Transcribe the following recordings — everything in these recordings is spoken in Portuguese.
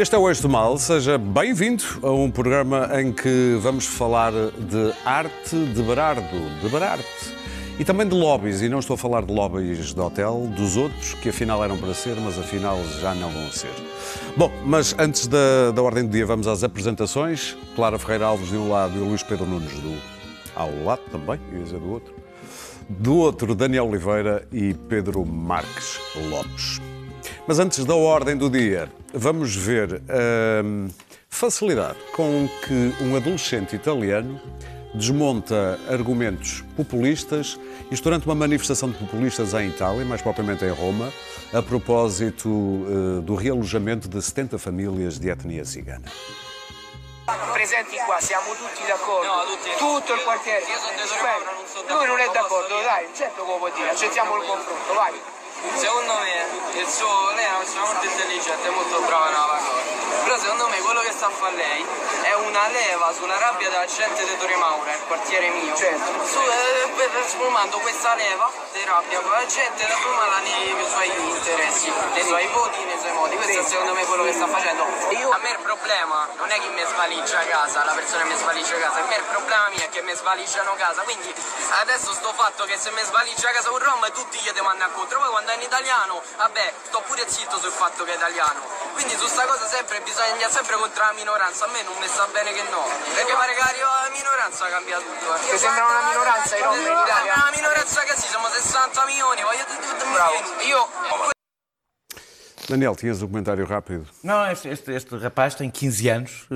Este é o Eixo do Mal, seja bem-vindo a um programa em que vamos falar de arte de Berardo, de Berarte. E também de lobbies, e não estou a falar de lobbies de hotel, dos outros, que afinal eram para ser, mas afinal já não vão ser. Bom, mas antes da, da ordem do dia, vamos às apresentações. Clara Ferreira Alves de um lado e Luís Pedro Nunes do ao lado também, ia dizer do outro. Do outro, Daniel Oliveira e Pedro Marques Lopes. Mas antes da ordem do dia, vamos ver a hum, facilidade com que um adolescente italiano desmonta argumentos populistas, isto durante uma manifestação de populistas em Itália, mais propriamente em Roma, a propósito uh, do realojamento de 70 famílias de etnia cigana. Presenti qua, siamo tutti d'accordo. No, tutti. Tutto il quartiere. Io sono sono Lui non è d'accordo, dai, certo che può dire, accettiamo il confronto, vai. Secondo me il suo, lei è una persona molto intelligente, molto brava nella cosa. Però secondo me quello che sta a fare lei è una leva sulla rabbia della gente di Torre Maura, il quartiere mio. Certo. Su, eh, sfumando questa leva di rabbia con la gente da fumarla nei suoi interessi, nei suoi voti, nei suoi modi. Questo è secondo me quello che sta facendo. Io- A me il problema non è chi mi svaligia casa, la persona che mi svaligia casa, a me il problema mio è che mi svaligiano casa. Quindi adesso sto fatto che se mi svaligia casa un rom tutti gli mandano contro. Poi quando è in italiano, vabbè, sto pure zitto sul fatto che è italiano. Quindi su sta cosa sempre bisogna sempre contro la minoranza. A me non mi sta bene che no. Perché pare che arriva la minoranza cambia tutto. eh. Ti sembra una minoranza i rom in Italia? Una minoranza che sì, siamo 60 milioni, voglio tutti Bravo. Io Daniel, tinhas um comentário rápido. Não, este, este- este rapaz tem 15 anos eh,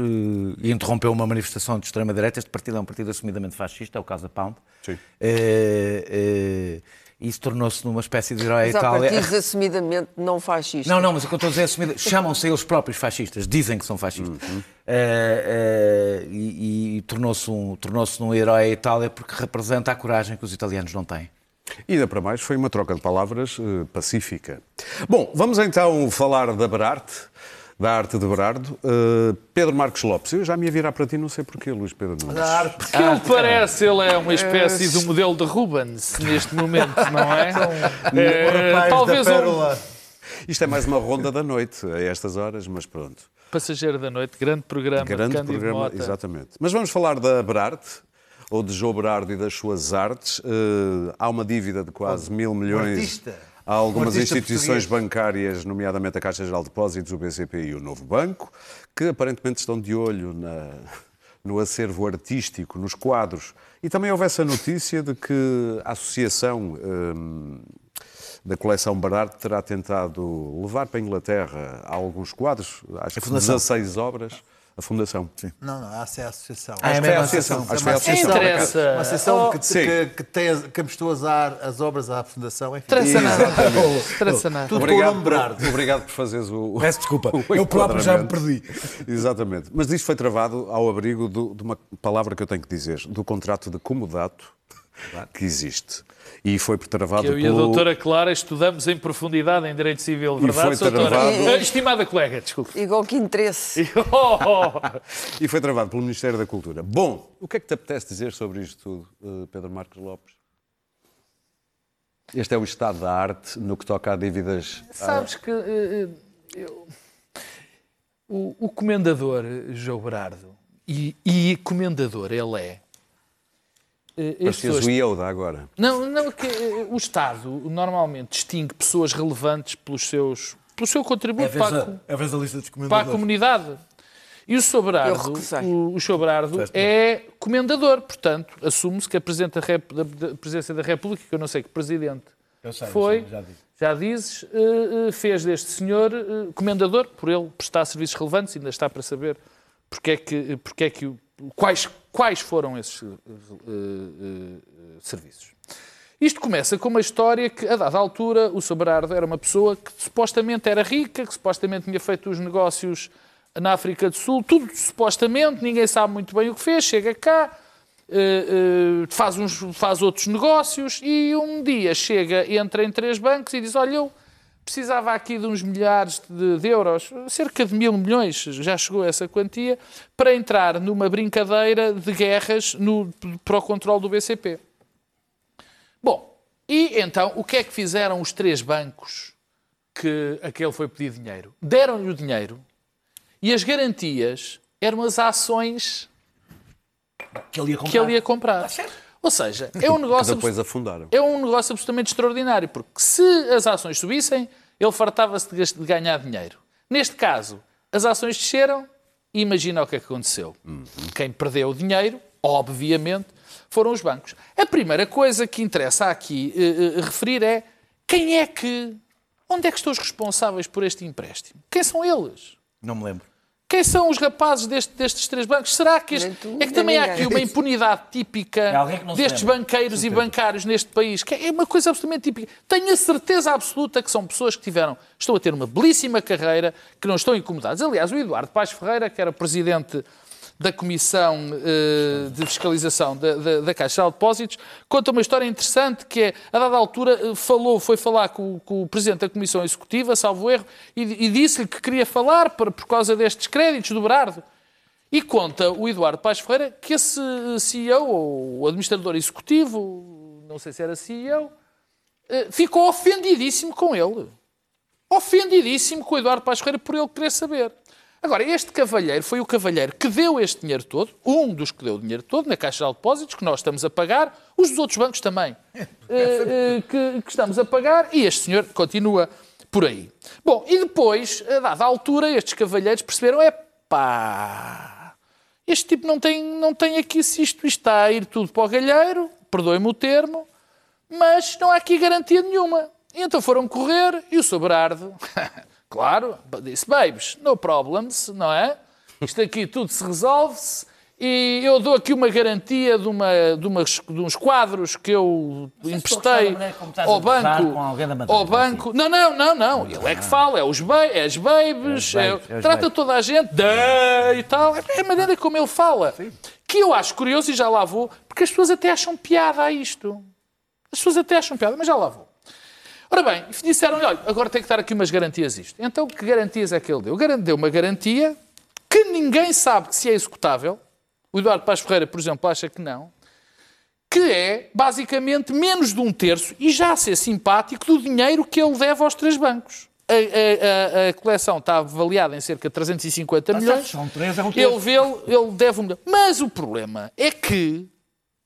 e interrompeu uma manifestação de extrema-direita. Este partido é um partido assumidamente fascista, é o Casa Pound. Sim. Eh, e isso tornou-se numa espécie de herói à Mas há Itália. partidos assumidamente não fascistas. Não, não, mas o que eu estou a dizer é assumida. Chamam-se eles próprios fascistas, dizem que são fascistas. Uhum. Eh, eh, e e tornou-se um, tornou um herói à Itália porque representa a coragem que os italianos não têm. E ainda para mais, foi uma troca de palavras eh, pacífica. Bom, vamos então falar da Berarte, da arte de Berardo. Eh, Pedro Marcos Lopes, eu já me ia virar para ti, não sei porquê, Luís Pedro Nunes. Porque ele parece, ele é uma espécie de modelo de Rubens neste momento, não é? É, Rapaz talvez da um Pérola. Isto é mais uma ronda da noite, a estas horas, mas pronto. passageiro da noite, grande programa, Grande Cândido programa, Mota. exatamente. Mas vamos falar da Berarte, ou de João Berardo e das suas artes. Eh, há uma dívida de quase mil milhões artista. A algumas Um instituições português. bancárias, nomeadamente a Caixa Geral de Depósitos, o BCP e o Novo Banco, que aparentemente estão de olho na- no acervo artístico, nos quadros. E também houve essa notícia de que a associação hum, da coleção Berardo terá tentado levar para a Inglaterra alguns quadros, acho que Fundação. 16 obras, a Fundação. Sim. Não, não, essa é a associação. Ah, é Acho que foi a associação. Acho que foi a associação. Interessa. Uma associação que, Sim. que, que, tem, que apostou a dar as obras à Fundação. Interessa nada. Interessa nada. Tudo com o nome Berardo. obrigado por fazeres o. Peço desculpa, o eu próprio já me enquadramento. Exatamente. Mas isto foi travado ao abrigo do- de uma palavra que eu tenho que dizer, do contrato de comodato que existe. E foi travado Que eu e a pelo... doutora Clara estudamos em profundidade em Direito Civil, E verdade, foi doutora? travado- Eh, Estimada colega, desculpe. Igual que interesse. Oh, E foi travado pelo Ministério da Cultura. Bom, o que é que te apetece dizer sobre isto tudo, eh, Pedro Marcos Lopes? Este é o estado da arte no que toca a dívidas. Sabes que eh, eh, eu- o, o comendador João Berardo, e, e comendador ele é. Eh, as Parecias pessoas- o Ioda agora. Não, não, que eh, o Estado normalmente distingue pessoas relevantes pelos seus, pelo seu contributo para, a, co- é a lista dos para a comunidade. E o recusei. o, o Sr. Berardo é comendador, portanto, assume-se que a Presidente da, Rep- da- da Presidência da República, que eu não sei que Presidente Eu sei, foi, eu sei, já disse. já dizes, eh, fez deste senhor comendador, por ele prestar serviços relevantes, ainda está para saber porque é que, porque é que quais, quais foram esses eh, eh, serviços. Isto começa com uma história que, a dada altura, o Sr. Berardo era uma pessoa que supostamente era rica, que supostamente tinha feito os negócios na África do Sul, tudo supostamente, ninguém sabe muito bem o que fez, chega cá, faz, uns, faz outros negócios e um dia chega, entra em três bancos e diz: Olha, eu precisava aqui de uns milhares de, de euros, cerca de mil milhões, já chegou a essa quantia, para entrar numa brincadeira de guerras no, para o controle do BCP. Bom, e então o que é que fizeram os três bancos que aquele foi pedir dinheiro? Deram-lhe o dinheiro E as garantias eram as ações Que ele ia comprar. que ele ia comprar. Ou seja, é um negócio depois afundaram. é um negócio absolutamente extraordinário, porque se as ações subissem, ele fartava-se de, ganhar dinheiro. Neste caso, as ações desceram e imagina o que é que aconteceu. Quem perdeu o dinheiro, obviamente, foram os bancos. A primeira coisa que interessa aqui eh, eh, referir é quem é que. Onde é que estão os responsáveis por este empréstimo? Quem são eles? Não me lembro. Quem são os rapazes deste- destes três bancos? Será que este... Tu, é que também há aqui uma impunidade típica É destes lembra. banqueiros e bancários neste país? Que é uma coisa absolutamente típica. Tenho a certeza absoluta que são pessoas que tiveram, estão a ter uma belíssima carreira, que não estão incomodados. Aliás, o Eduardo Paz Ferreira, que era presidente da Comissão eh, de Fiscalização da, da, da Caixa de Depósitos, conta uma história interessante que é, a dada altura, eh, falou, foi falar com, o- com o Presidente da Comissão Executiva, salvo erro, e, e disse-lhe que queria falar por, por causa destes créditos do Berardo. E conta o Eduardo Paz Ferreira que esse CEO, ou o administrador executivo, não sei se era CEO, eh, ficou ofendidíssimo com ele. Ofendidíssimo com o Eduardo Paz Ferreira por ele querer saber. Agora, este cavalheiro foi o cavalheiro que deu este dinheiro todo, um dos que deu o dinheiro todo, na Caixa de Depósitos, que nós estamos a pagar, os dos outros bancos também, eh, eh, que, que estamos a pagar, e este senhor continua por aí. Bom, e depois, a dada altura, estes cavalheiros perceberam, é pá, este tipo não tem, não tem aqui, se isto está a ir tudo para o galheiro, perdoe-me o termo, mas não há aqui garantia nenhuma. E então foram correr e o Sobrardo, claro, disse: Babes, no problems, não é? Isto aqui tudo se resolve-se e eu dou aqui uma garantia de, uma, de, umas, de uns quadros que eu emprestei ao banco. Ao banco. Não, não, não, não. Ele é que fala, é os ba é as babes, É é- é trata toda a gente da e tal. É a maneira como ele fala. Que eu acho curioso e já lá vou, porque as pessoas até acham piada a isto. As pessoas até acham piada, mas já lá vou. Ora bem, disseram-lhe, olha, agora tem que dar aqui umas garantias isto. Então, que garantias é que ele deu? Deu uma garantia que ninguém sabe que se é executável. O Eduardo Paz Ferreira, por exemplo, acha que não. Que é, basicamente, menos de um terço, e já a ser simpático, do dinheiro que ele deve aos três bancos. A, a- a- a coleção está avaliada em cerca de 350 Tá milhões. certo, são três, é um ele, vê, ele deve um milhão. Mas o problema é que,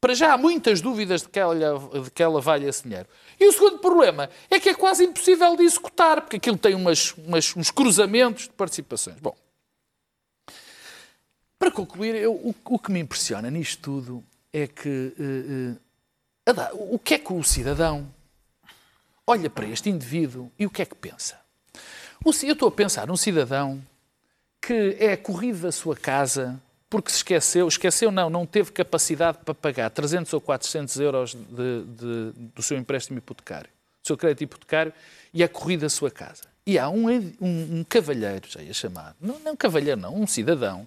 para já, há muitas dúvidas de que ela, de que ela valha esse dinheiro. E o segundo problema é que é quase impossível de executar, porque aquilo tem umas, umas- uns cruzamentos de participações. Bom, para concluir, eu- o, o que me impressiona nisto tudo é que eh, Adá, o que é que o cidadão olha para este indivíduo e o que é que pensa? Eu estou a pensar num cidadão que é corrido da sua casa porque se esqueceu, esqueceu não, não teve capacidade para pagar 300 ou 400 euros de- de- do seu empréstimo hipotecário, do seu crédito hipotecário, e é corrido da sua casa. E há um, um, um cavalheiro, já ia chamar, não, não um cavalheiro não, um cidadão,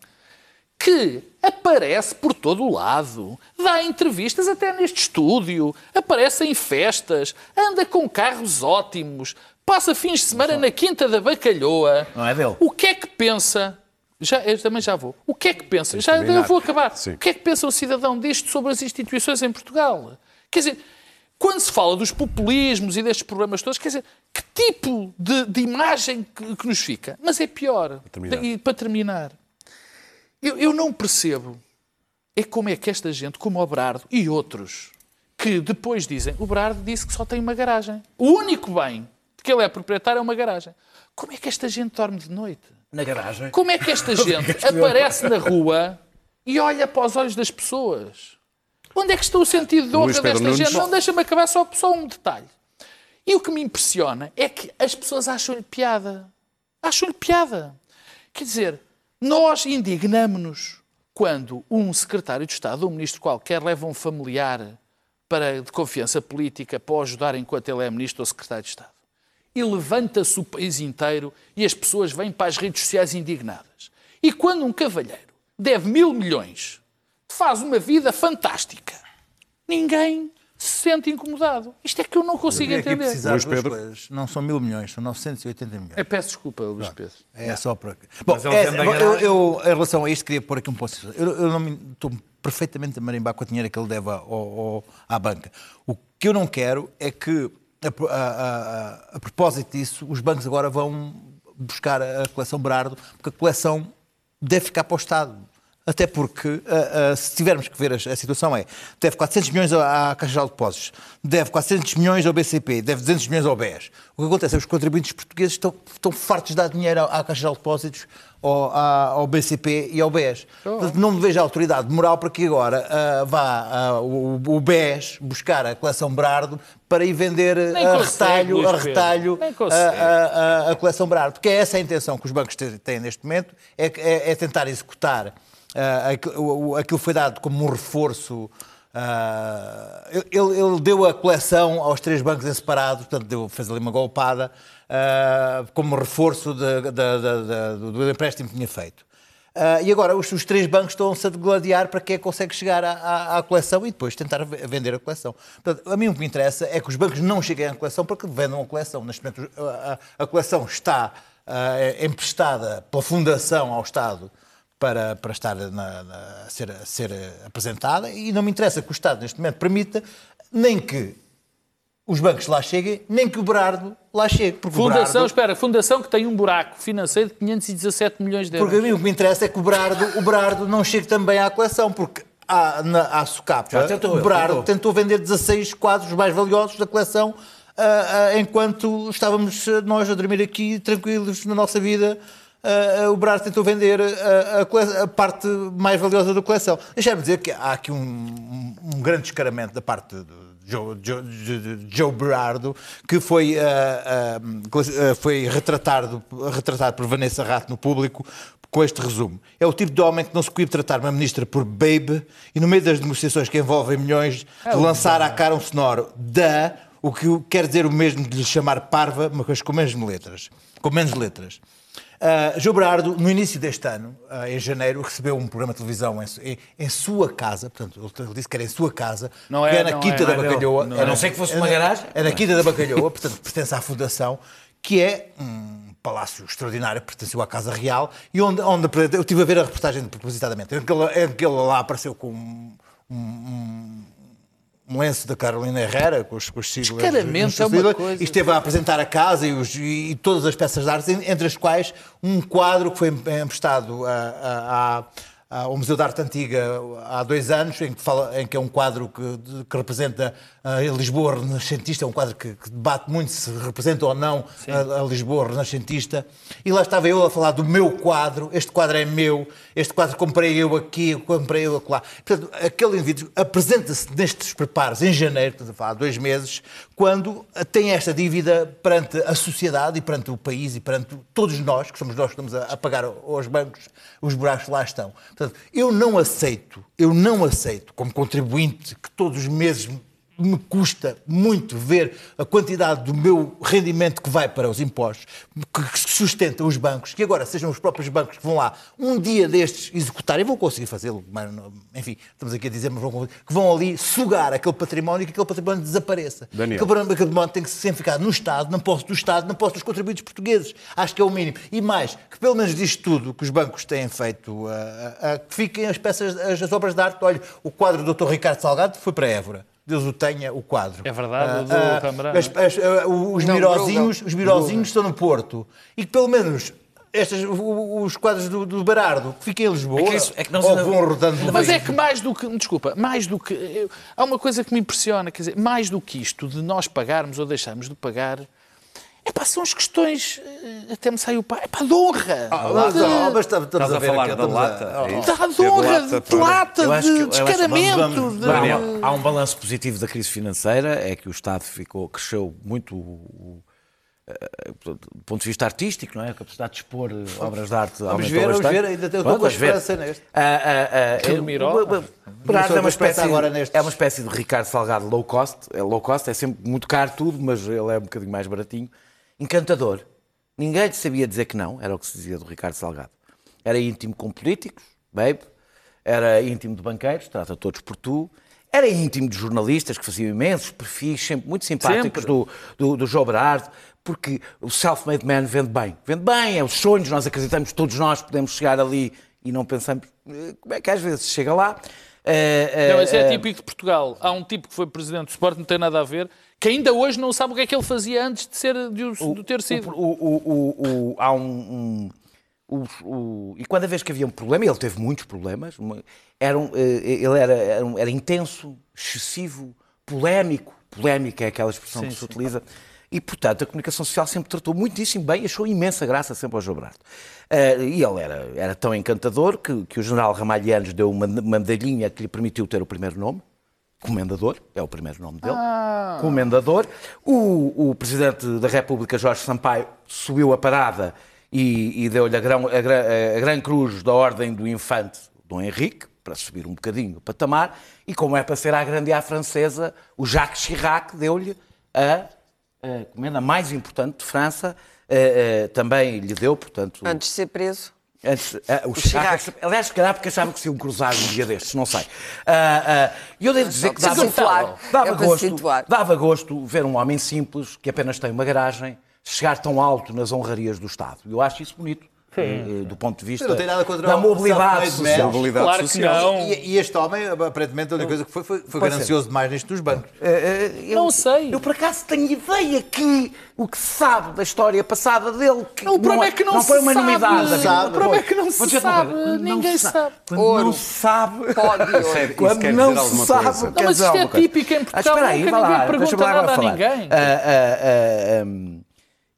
que aparece por todo o lado, dá entrevistas até neste estúdio, aparece em festas, anda com carros ótimos, passa fins de semana na Quinta da Bacalhoa. Não é dele. O que é que pensa? Já, eu também já vou. O que é que pensa? Já eu vou acabar. Sim. O que é que pensa um cidadão disto sobre as instituições em Portugal? Quer dizer, quando se fala dos populismos e destes problemas todos, quer dizer, que tipo de, de imagem que, que nos fica? Mas é pior. terminar. E para terminar, eu, eu não percebo é como é que esta gente, como o Brardo e outros, que depois dizem o Brardo disse que só tem uma garagem. O único bem que ele é proprietário é uma garagem. Como é que esta gente dorme de noite? Na garagem. Como é que esta gente aparece na rua e olha para os olhos das pessoas? Onde é que está o sentido de honra desta Nunes. gente? Não, deixa-me acabar só, só um detalhe. E o que me impressiona é que as pessoas acham-lhe piada. Acham-lhe piada. Quer dizer, nós indignamos-nos quando um secretário de Estado, um ministro qualquer, leva um familiar para, de confiança política para o ajudar enquanto ele é ministro ou secretário de Estado. E levanta-se o país inteiro e as pessoas vêm para as redes sociais indignadas. E quando um cavalheiro deve mil milhões, faz uma vida fantástica, ninguém se sente incomodado. Isto é que eu não consigo Eu entender. precisar Luís Pedro. coisas. Não são mil milhões, são 980 milhões. Eu peço desculpa, Luís Pedro. É só para. Bom, é, eu, eu, em relação a isto, queria pôr aqui um ponto. Eu, eu não me, estou perfeitamente a marimbar com o dinheiro que ele deve ao, ao- à banca. O que eu não quero é que, a, a- a propósito disso, os bancos agora vão buscar a coleção Berardo, porque a coleção deve ficar para o Estado. Até porque, ah, ah, se tivermos que ver a, a situação, é deve 400 milhões à, à Caixa Geral de Depósitos, deve 400 milhões ao BCP, deve 200 milhões ao BES. O que acontece é que os contribuintes portugueses estão, estão fartos de dar dinheiro à Caixa Geral de Depósitos, ao, à- ao BCP e ao BES. Portanto, não me vejo a autoridade moral para que agora ah, vá o, o BES buscar a coleção Berardo para ir vender a retalho, a retalho a, a- a- coleção Berardo. Porque é essa a intenção que os bancos têm neste momento, é, é- é tentar executar ah, o- o- aquilo foi dado como um reforço. ah, ele, ele deu a coleção aos três bancos em separado, portanto, deu, fez ali uma golpada, ah, como reforço de- de- de- do, empréstimo que tinha feito. Ah, e agora os, os três bancos estão-se a degladiar para quem é consegue chegar à, à- à coleção e depois tentar ve- vender a coleção. Portanto, a mim o que me interessa é que os bancos não cheguem à coleção para que vendam a coleção. Neste momento a, a- coleção está ah, emprestada pela Fundação ao Estado para, para estar na- na- a, ser, a ser apresentada e não me interessa que o Estado neste momento permita nem que os bancos lá cheguem, nem que o Berardo lá chegue. Porque Fundação, Berardo- espera, fundação que tem um buraco financeiro de 517 milhões de euros. Porque a mim o que me interessa é que o Berardo, o Berardo não chegue também à coleção, porque à, na, à Socapa, Já tentou, o Berardo tentou. tentou. vender 16 quadros mais valiosos da coleção ah, ah, enquanto estávamos nós a dormir aqui tranquilos na nossa vida. Ah, o Berardo tentou vender a, cole- a parte mais valiosa da coleção. Deixa-me dizer que há aqui um, um- um grande descaramento da parte de Joe, Joe, Joe- Berardo, que foi, ah, ah, foi retratado, retratado por Vanessa Rato no público com este resumo. É o tipo de homem que não se coíbe tratar uma ministra por babe e no meio das negociações que envolvem milhões de lançar à cara um sonoro da, o que quer dizer o mesmo de lhe chamar parva, mas com menos letras. Com menos letras. Uh, João Berardo, no início deste ano, ah, em janeiro, recebeu um programa de televisão em, em- em sua casa, portanto, ele disse que era em sua casa, Não que é- é na não Quinta é- da não é Bacalhoa. A não ser que fosse uma é na- garagem. É na Quinta da Bacalhoa, portanto, pertence à Fundação, que é um palácio extraordinário, pertenceu à Casa Real, e onde, onde eu estive a ver a reportagem propositadamente, em que ele, em que ele lá apareceu com um, um- um lenço da Carolina Herrera, com os, com os siglas. É uma coisa. E esteve a apresentar a casa e, os- e todas as peças de arte, entre as quais um quadro que foi emprestado a- a- a- ao Museu de Arte Antiga há dois anos, em que, fala, em que é um quadro que, que representa a Lisboa renascentista, é um quadro que, que debate muito se representa ou não a, a Lisboa renascentista. E lá estava eu a falar do meu quadro, este quadro é meu, este quadro comprei eu aqui, comprei eu acolá. Portanto, aquele indivíduo apresenta-se nestes preparos em janeiro, portanto, há dois meses, quando tem esta dívida perante a sociedade e perante o país e perante todos nós, que somos nós que estamos a, a pagar aos bancos os buracos lá estão. Portanto, eu não aceito, eu não aceito, como contribuinte, que todos os meses me custa muito ver a quantidade do meu rendimento que vai para os impostos, que sustenta os bancos, que agora sejam os próprios bancos que vão lá um dia destes executar, e vão conseguir fazê-lo, enfim, estamos aqui a dizer, mas vão conseguir, que vão ali sugar aquele património e que aquele património desapareça. Daniel. Aquele património- tem que sempre ficar no Estado, não posso do Estado, não posso dos contribuintes portugueses. Acho que é o mínimo. E mais, que pelo menos disto tudo que os bancos têm feito, que fiquem as peças, as, as obras de arte. Olha, o quadro do Dr. Ricardo Salgado foi para Évora. Deus o tenha, o quadro. É verdade, o do Ah, ah, Rembrandt. as- as- ah, os Não, mirozinhos, os mirozinhos estão no Porto. E que pelo menos estas, os quadros do, do Barardo que fiquem em Lisboa É que isso- é que nós ou vão rodando Mas é que mais do que, desculpa, mais do que. eu- há uma coisa que me impressiona, quer dizer, mais do que isto de nós pagarmos ou deixarmos de pagar, é pá, são as questões, eh, até me saiu pá, é pá, de honra. Mas, de, ah, mas estamos, a ver falar da a- lata? oh, é isso? de, de honra, lata de para- lata, de descaramento. vamos- vamos- de- Daniel, há um balanço positivo da crise financeira, é que o Estado ficou, cresceu muito o- o- eh, do ponto de vista artístico, não é? A capacidade de expor eh, obras de arte aumentou ver, vamos ver, ainda tenho- com a vamos ver. esperança neste. Ah, ah, ah, é- Miró. o- Berardo é uma a espécie, agora é uma espécie de Ricardo Salgado low cost. É low cost, é sempre muito caro tudo, mas ele é um bocadinho mais baratinho. Encantador. Ninguém lhe sabia dizer que não, era o que se dizia do Ricardo Salgado. Era íntimo com políticos, babe. Era íntimo de banqueiros, trata todos por tu. Era íntimo de jornalistas que faziam imensos perfis, sempre muito simpáticos Sempre. do, do, do João Berardo, porque o self-made man vende bem. Vende bem, é os sonhos, nós acreditamos, todos nós podemos chegar ali e não pensamos eh, como é que às vezes chega lá. Eh, eh, Não, esse é eh, típico de Portugal. Há um tipo que foi presidente do Sport, não tem nada a ver, que ainda hoje não sabe o que é que ele fazia antes de, ser, de, o- de ter sido. O, o- há um, um- e cada vez que havia um problema, e ele teve muitos problemas, uma- era um, eh, ele era, era, um- era intenso, excessivo, polémico. Polémica é aquela expressão que se utiliza. E, portanto, a comunicação social sempre tratou muitíssimo bem, achou imensa graça sempre ao João. Eh, e ele era, era tão encantador que, que o general Ramalhianos deu uma, uma medalhinha que lhe permitiu ter o primeiro nome. Comendador, é o primeiro nome dele. Comendador. O, o Presidente da República, Jorge Sampaio, subiu a parada e, e deu-lhe a, grão- a a Gran Cruz da Ordem do Infante Dom Henrique, para subir um bocadinho o patamar. E como é para ser a grande à francesa, o Jacques Chirac deu-lhe a, a comenda mais importante de França. também lhe deu, portanto... Antes de ser preso. Antes, ah, o Chirac, Chirac. aliás, se calhar porque achava que se iam cruzar um dia destes, não sei. Ah, E eu devo dizer que dava, dava É para gosto, situar. dava gosto ver um homem simples, que apenas tem uma garagem, chegar tão alto nas honrarias do Estado. Eu acho isso bonito, eh, do ponto de vista não tenho nada contra da mobilidade social. Mobilidade Claro que social. não. E, e este homem, aparentemente, a única coisa que foi, foi, foi Pode ganancioso demais nisto dos bancos. Eh, eh, eu- Não sei. Eu, por acaso, tenho ideia que o que se sabe da história passada dele... Que Não, o problema é que não foi se unanimidade. sabe. amigo. O problema é que não se sabe. não Ninguém sabe. Quando não se sabe... Pó de ouro. Isso Quando quer não se sabe, Não, mas isto é típico em Ah, Portugal, espera aí, vai lá, ninguém deixa-me pergunta lá agora nada a falar. ninguém. Ah, ah, ah, hum,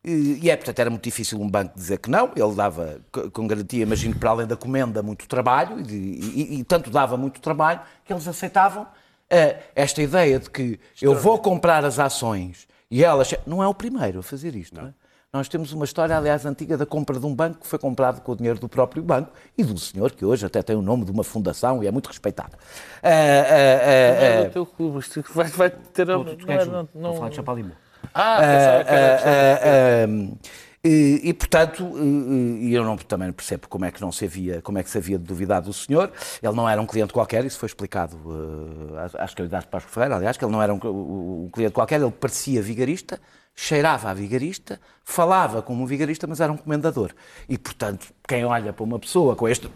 e é, portanto, era muito difícil um banco dizer que não. Ele dava, co- com garantia, imagino que para além da comenda, muito trabalho, e, e- e tanto dava muito trabalho, que eles aceitavam ah, esta ideia de que eu vou comprar as ações e elas. Não é o primeiro a fazer isto, não é? Nós temos uma história, aliás, antiga da compra de um banco que foi comprado com o dinheiro do próprio banco e do senhor que hoje até tem o nome de uma fundação e é muito respeitado. Ah, ah, ah, É ah, o teu clube, vai, vai ter. tu não não- a não- falar de Chapalimau. Ah, pensava que era- Ah, ah, ah, e, e, portanto, e, eu não, também percebo como é que não se havia, como é que se havia de duvidar do senhor. Ele não era um cliente qualquer, isso foi explicado ah, às- às candidatas para Ferreira, aliás, que ele não era um, um cliente qualquer, ele parecia vigarista, cheirava a vigarista, falava como um vigarista, mas era um comendador. E, portanto, quem olha para uma pessoa com este.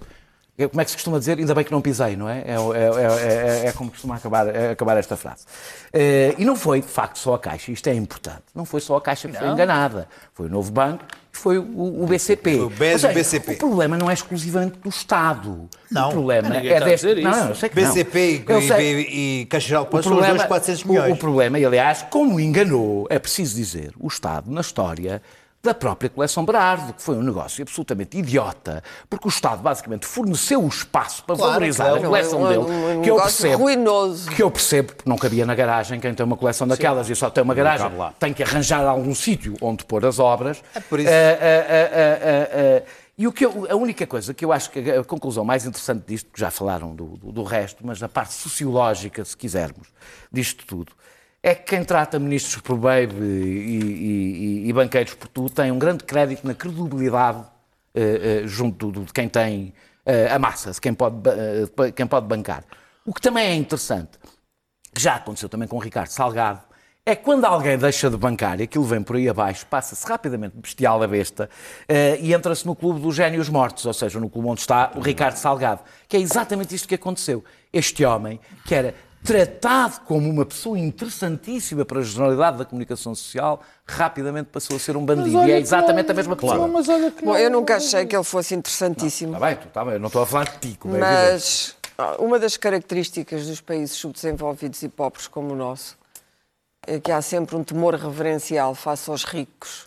Como é que se costuma dizer? Ainda bem que não pisei, não é? É, o- é- é- é- é como costuma acabar, é acabar esta frase. Eh, e não foi, de facto, só a Caixa, isto é importante. Não foi só a Caixa que foi enganada. Foi o Novo Banco e foi o, o BCP. O BES seja, BCP. O problema não é exclusivamente do Estado. Não. O problema Ninguém é deste. Não, não, eu sei que não. BCP e, Eu sei- e, e Caixa Geral Depósitos são os dois 400 milhões. o, o problema, e aliás, como enganou, é preciso dizer, o Estado na história da própria coleção Berardo, que foi um negócio absolutamente idiota, porque o Estado basicamente forneceu o espaço para Claro, valorizar claro. a coleção Um- dele, um que eu percebo, ruinoso. que eu percebo, porque não cabia na garagem quem tem uma coleção daquelas e só tem uma garagem, tem que arranjar algum sítio onde pôr as obras. É por isso. Ah, ah, ah, e o que eu- a única coisa que eu acho que a conclusão mais interessante disto, que já falaram do, do- do resto, mas a parte sociológica, se quisermos, disto tudo, é que quem trata ministros por baby e, e- e- banqueiros por tu tem um grande crédito na credibilidade eh, eh, junto de quem tem eh, a massa, de quem pode, quem pode bancar. O que também é interessante, que já aconteceu também com o Ricardo Salgado, é quando alguém deixa de bancar e aquilo vem por aí abaixo, passa-se rapidamente de bestial a besta e entra-se no clube dos génios mortos, ou seja, no clube onde está o Ricardo Salgado, que é exatamente isto que aconteceu. Este homem, que era tratado como uma pessoa interessantíssima para a generalidade da comunicação social, rapidamente passou a ser um bandido. E é exatamente a mesma pessoa. Não, mas olha que Bom, não- eu nunca achei que ele fosse interessantíssimo. Está bem, tu, está bem, eu não estou a falar de ti, como é. Mas uma das características dos países subdesenvolvidos e pobres como o nosso é que há sempre um temor reverencial face aos ricos,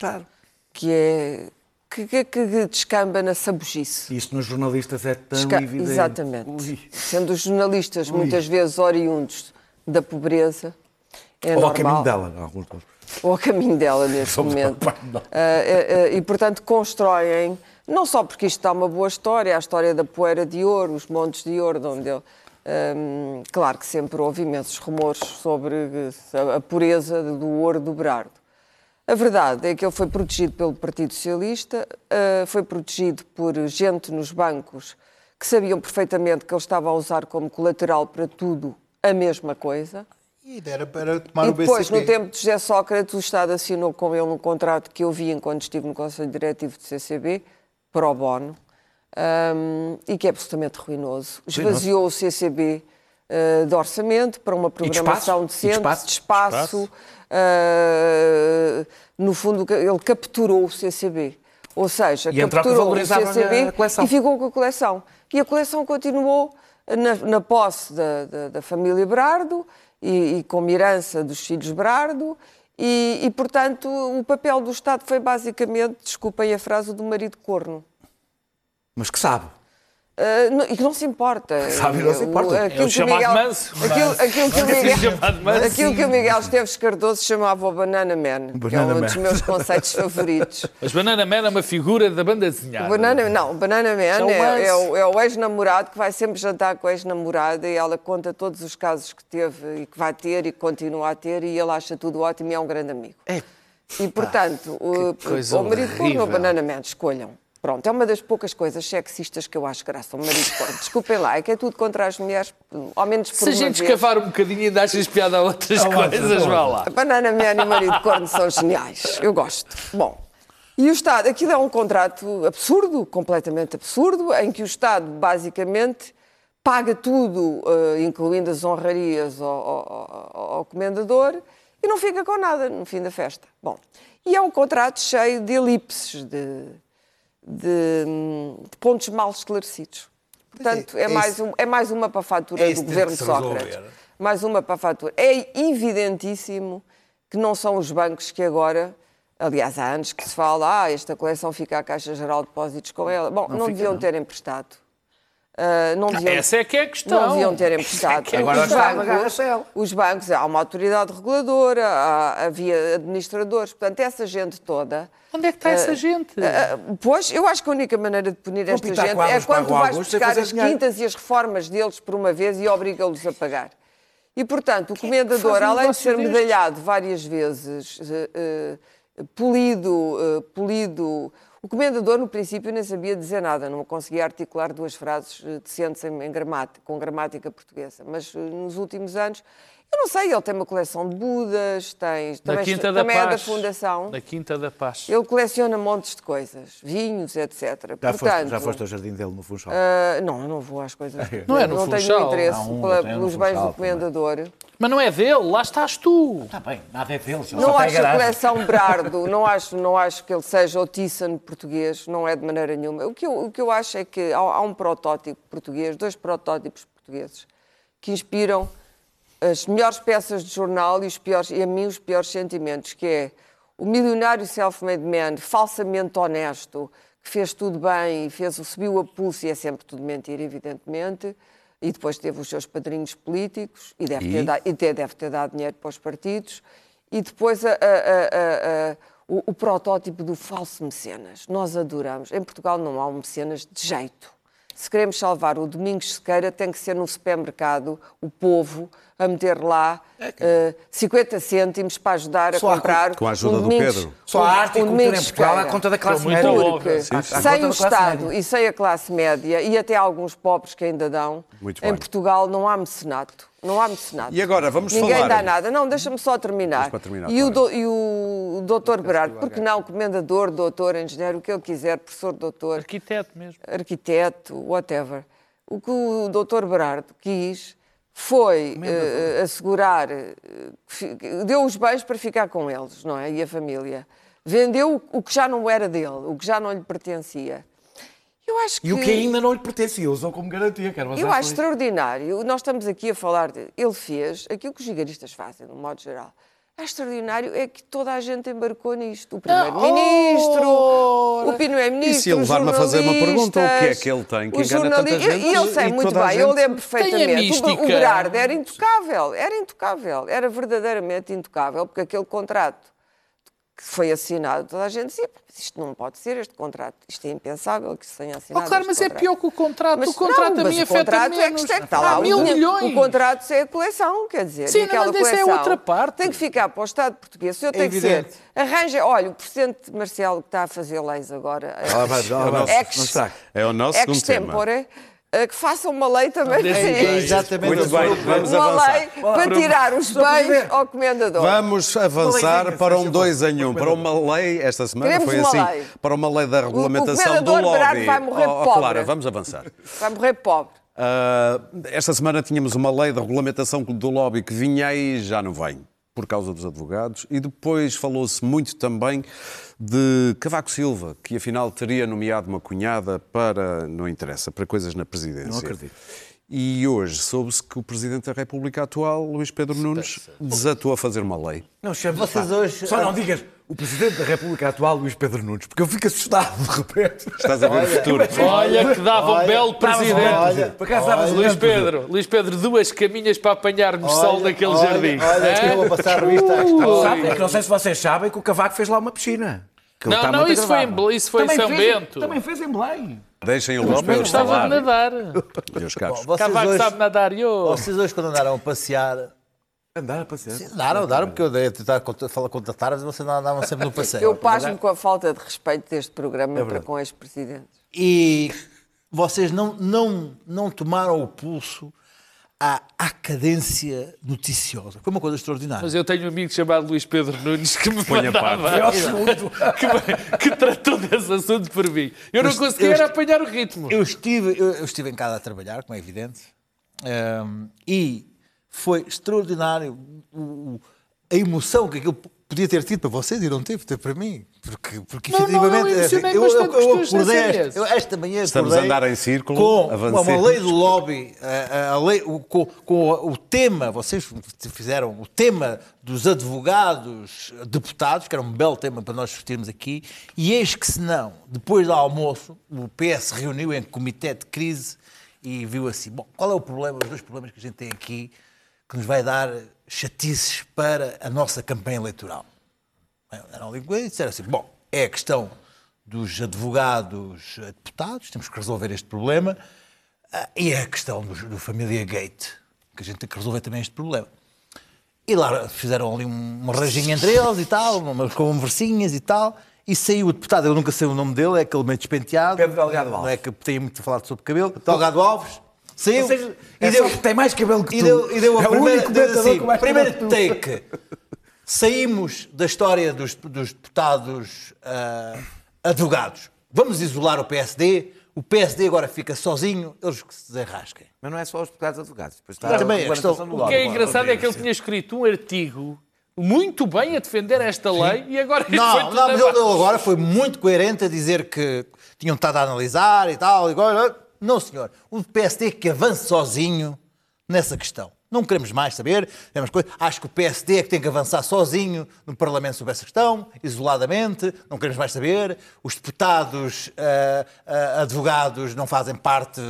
que é que, que, que descamba na sabugice. Isto nos jornalistas é tão Desca- evidente. Exatamente. Ui. Sendo os jornalistas muitas vezes oriundos da pobreza, é Ou ao normal. caminho dela, em alguns casos. ou a caminho dela neste Somos momento. Ah, ah, ah, e, portanto, constroem, não só porque isto dá uma boa história, a história da poeira de ouro, os montes de ouro, de onde ele. hum, claro que sempre houve imensos rumores sobre eh, a pureza do ouro do Berardo. A verdade é que ele foi protegido pelo Partido Socialista, ah, foi protegido por gente nos bancos que sabiam perfeitamente que ele estava a usar como colateral para tudo a mesma coisa. E era para tomar E o depois, BCP. no tempo de José Sócrates, o Estado assinou com ele um contrato que eu vi enquanto estive no Conselho Diretivo do CCB, pro bono, hum, e que é absolutamente ruinoso. Esvaziou o CCB eh, de orçamento para uma de espaço? programação E de decente, espaço? de espaço. Eh, no fundo, ele capturou o CCB. Ou seja, E capturou o CCB e ficou com a coleção. E a coleção continuou na, na posse da, da- da família Brardo e, e como herança dos filhos Brardo. E, e, portanto, o papel do Estado foi basicamente, desculpem a frase, o do marido corno. Mas que sabe. Ah, não- e que não se importa. Sabe, não se O- importa. aquilo É o chamado Miguel- manso. Aquilo, aquilo que o Miguel, aquilo que o Miguel Esteves Cardoso chamava o Banana Man, que é Banana um Man. dos meus conceitos favoritos. Mas Banana Man é uma figura da banda desenhada. O Banana, não, o Banana Man é o é, é o, é o ex-namorado que vai sempre jantar com a ex-namorada e ela conta todos os casos que teve e que vai ter e que continua a ter e ele acha tudo ótimo e é um grande amigo. É, E, portanto, o, coisa o marido ou Banana Man, escolham. Pronto, é uma das poucas coisas sexistas que eu acho graça, o marido corno. Desculpem lá, é que é tudo contra as mulheres, ao menos por Se a gente vez. escavar um bocadinho ainda achas piada a outras coisas, vá lá. A Banana Man e o marido de corno são geniais. Eu gosto. Bom, e o Estado, aquilo é um contrato absurdo, completamente absurdo, em que o Estado, basicamente, paga tudo, eh, incluindo as honrarias ao, ao- ao- ao comendador, e não fica com nada no fim da festa. Bom, e é um contrato cheio de elipses, de, de, de pontos mal esclarecidos. Portanto, é, é mais, um- é mais uma para a fatura é do governo se resolver. Sócrates. Mais uma para a fatura. É evidentíssimo que não são os bancos que agora, aliás, há anos que se fala, ah, esta coleção fica à Caixa Geral de Depósitos com ela. Bom, não, deviam ter emprestado. Ah, não deviam, Essa é que é a questão. não deviam ter emprestado. é que é a Agora os, bancos, os bancos, há uma autoridade reguladora, há- havia administradores, portanto, essa gente toda. Onde é que está essa gente? Ah, Pois, eu acho que a única maneira de punir esta gente é quando tu vais buscar as quintas e as reformas deles por uma vez e obriga-los a pagar. E, portanto, o comendador, faz um além de ser medalhado várias vezes, eh, eh, polido, eh, polido, o comendador, no princípio, nem sabia dizer nada, não conseguia articular duas frases eh, decentes em, em gramática, com gramática portuguesa. Mas eh, nos últimos anos, eu não sei, ele tem uma coleção de Budas, tem, Na também, Quinta da também é da Paz. Fundação. Na Quinta da Paz. Ele coleciona montes de coisas, vinhos, etc. Já, Portanto, foste, já foste ao jardim dele no Funchal. ah, não, eu não vou às coisas. Não é no não tenho Funchal. interesse Há um, pela- tem no pelos bens do comendador. Mas não é dele, lá estás tu. Está bem, nada é dele. Não acho a coleção Brardo, não acho, não acho que ele seja o Thyssen português, não é de maneira nenhuma. O que eu, o que eu acho é que há, há um protótipo português, dois protótipos portugueses, que inspiram as melhores peças de jornal e, os piores, e a mim os piores sentimentos, que é o milionário self-made man, falsamente honesto, que fez tudo bem e fez, subiu a pulso, e é sempre tudo mentira, evidentemente, e depois teve os seus padrinhos políticos e deve, E? Ter, dado, e te- deve ter dado dinheiro para os partidos, e depois a- a- a- o, o protótipo do falso mecenas. Nós adoramos. Em Portugal não há um mecenas de jeito. Se queremos salvar o Domingos Sequeira, tem que ser no supermercado, o povo, a meter lá eh, 50 cêntimos para ajudar a Só a- comprar com a ajuda um do Domingos- Pedro. Só a arte e um cultura em Domingos Portugal à conta da classe muito média. Porque Sim, sim. Sem o classe Estado média. e sem a classe média, e até alguns pobres que ainda dão, Muito em bem. Portugal não há mecenato. Não há mecenato. E agora, vamos Ninguém falar- dá nada. Não, deixa-me só terminar. Terminar, e, o do, e o doutor Berardo, porque não, comendador, doutor, engenheiro, o que ele quiser, professor, doutor, Arquiteto mesmo. arquiteto, whatever. O que o doutor Berardo quis foi eh, assegurar, eh, deu os bens para ficar com eles, não é? E a família. Vendeu o que já não era dele, o que já não lhe pertencia. Eu acho que... E o que ainda não lhe pertencia, usou como garantia. Quero Eu acho extraordinário. Nós estamos aqui a falar de. Ele fez aquilo que os gigaristas fazem, de um modo geral. É extraordinário é que toda a gente embarcou nisto. O Primeiro-Ministro, o Primeiro-Ministro. E se ele levar-me a fazer uma pergunta, o que é que ele tem que engana tanta gente E ele sei muito bem, eu lembro perfeitamente. Tem a O-. O Berardo era intocável, era intocável, era verdadeiramente intocável, porque aquele contrato que foi assinado, toda a gente dizia, "Mas isto não pode ser este contrato, isto é impensável que se tenha Oh, assinado. claro, este mas é contrato." pior que o contrato. Mas o contrato não, a mas mim o afeta contrato é que menos. está, está lá. Há o, mil dinheiro- milhões. o contrato é a coleção, quer dizer. Sim, aquela mas essa é coleção outra parte. Tem que ficar para o Estado português. Se eu tenho que evidente. ser. Arranja, olha, o presidente Marcelo que está a fazer leis agora. Não está. É o nosso segundo tema. Que faça uma lei também para É isso. exatamente Muito bem, vamos Uma avançar. lei para tirar os bens ao comendador. Vamos avançar para um 2 em 1, um, para uma lei, esta semana Queremos foi assim, lei. para uma lei da regulamentação do lobby. vai morrer Oh, oh, pobre. Clara, vamos avançar. Vai morrer pobre. Ah, esta semana tínhamos uma lei de regulamentação do lobby que vinha e já não vem. Por causa dos advogados, e depois falou-se muito também de Cavaco Silva, que afinal teria nomeado uma cunhada para, não interessa, para coisas na presidência. Não acredito. E hoje soube-se que o Presidente da República atual, Luís Pedro Nunes, desatou a fazer uma lei. Não, chame Vocês hoje- Só não digas o Presidente da República atual, Luís Pedro Nunes, porque eu fico assustado de repente. Estás a ver o futuro. Olha que dava um Olha, belo presidente. olha, Por acaso estavas Luís Pedro, Luís Pedro, duas caminhas para apanharmos sol daquele olha, jardim. Olha, que Hã? eu vou passar a revista. Sabe, é que não sei se vocês sabem que o Cavaco fez lá uma piscina. Que Não, não, muito isso foi em isso foi em Também São fez- Bento. Também fez em Belém. Deixem o Luís Eu Pedro gostava de nadar. meus caros. Vocês Cavaco hoje, sabe nadar e eu. vocês hoje quando andaram a passear, Andar a passear. andaram, andaram, porque eu dei a tentar contratar, mas vocês andavam sempre no passeio. Eu pasmo com a falta de respeito deste programa para com ex-presidentes. E vocês não, não, não tomaram o pulso à, à cadência noticiosa. Foi uma coisa extraordinária. Mas eu tenho um amigo chamado Luís Pedro Nunes que me Põe a mandava, que, que tratou desse assunto por mim. Eu não conseguia eu apanhar o ritmo. Eu estive, eu, eu estive em casa a trabalhar, como é evidente, ehm, e foi extraordinário o- o- a emoção que aquilo podia ter tido para vocês e não teve, teve para mim. Porque, porque Não, não, efetivamente, eu emocionei eu, eu teus acordei esta, eu esta manhã Estamos a andar em círculo, com uma, avancemos. lei do lobby, a, a- a lei, o, com, com o tema, vocês fizeram o tema dos advogados deputados, que era um belo tema para nós discutirmos aqui, e eis que se não, depois do almoço, o PS reuniu em comitê de crise e viu assim, bom, qual é o problema, os dois problemas que a gente tem aqui que nos vai dar chatices para a nossa campanha eleitoral? Eram ali e disseram assim: bom, é a questão dos advogados eh, deputados, temos que resolver este problema, ah, e é a questão do, do Família Gate, que a gente tem que resolver também este problema. E lá fizeram ali um- uma rajinha entre eles e tal, umas conversinhas e tal, e saiu o deputado, eu nunca sei o nome dele, é aquele meio despenteado. Pedro Delgado Não Alves. é que tem muito falado sobre cabelo. Delgado Alves. Saiu Ou seja, e é deu, tem mais cabelo que e tu. deu, e deu a É o primeira, único deu assim, com mais primeiro take. Saímos da história dos, dos deputados ah, advogados. Vamos isolar o PSD. O PSD agora fica sozinho, eles que se desarrasquem. Mas não é só os deputados advogados. Depois está Também a a questão- do O que é engraçado é que ele tinha escrito um artigo muito bem a defender esta lei e agora Não, não, mas ele agora foi muito coerente a dizer que tinham estado a analisar e tal. e agora, não, senhor. O PSD que avance sozinho nessa questão. Não queremos mais saber. Acho que o PSD é que tem que avançar sozinho no Parlamento sobre essa questão, isoladamente. Não queremos mais saber. Os deputados ah, ah, advogados não fazem parte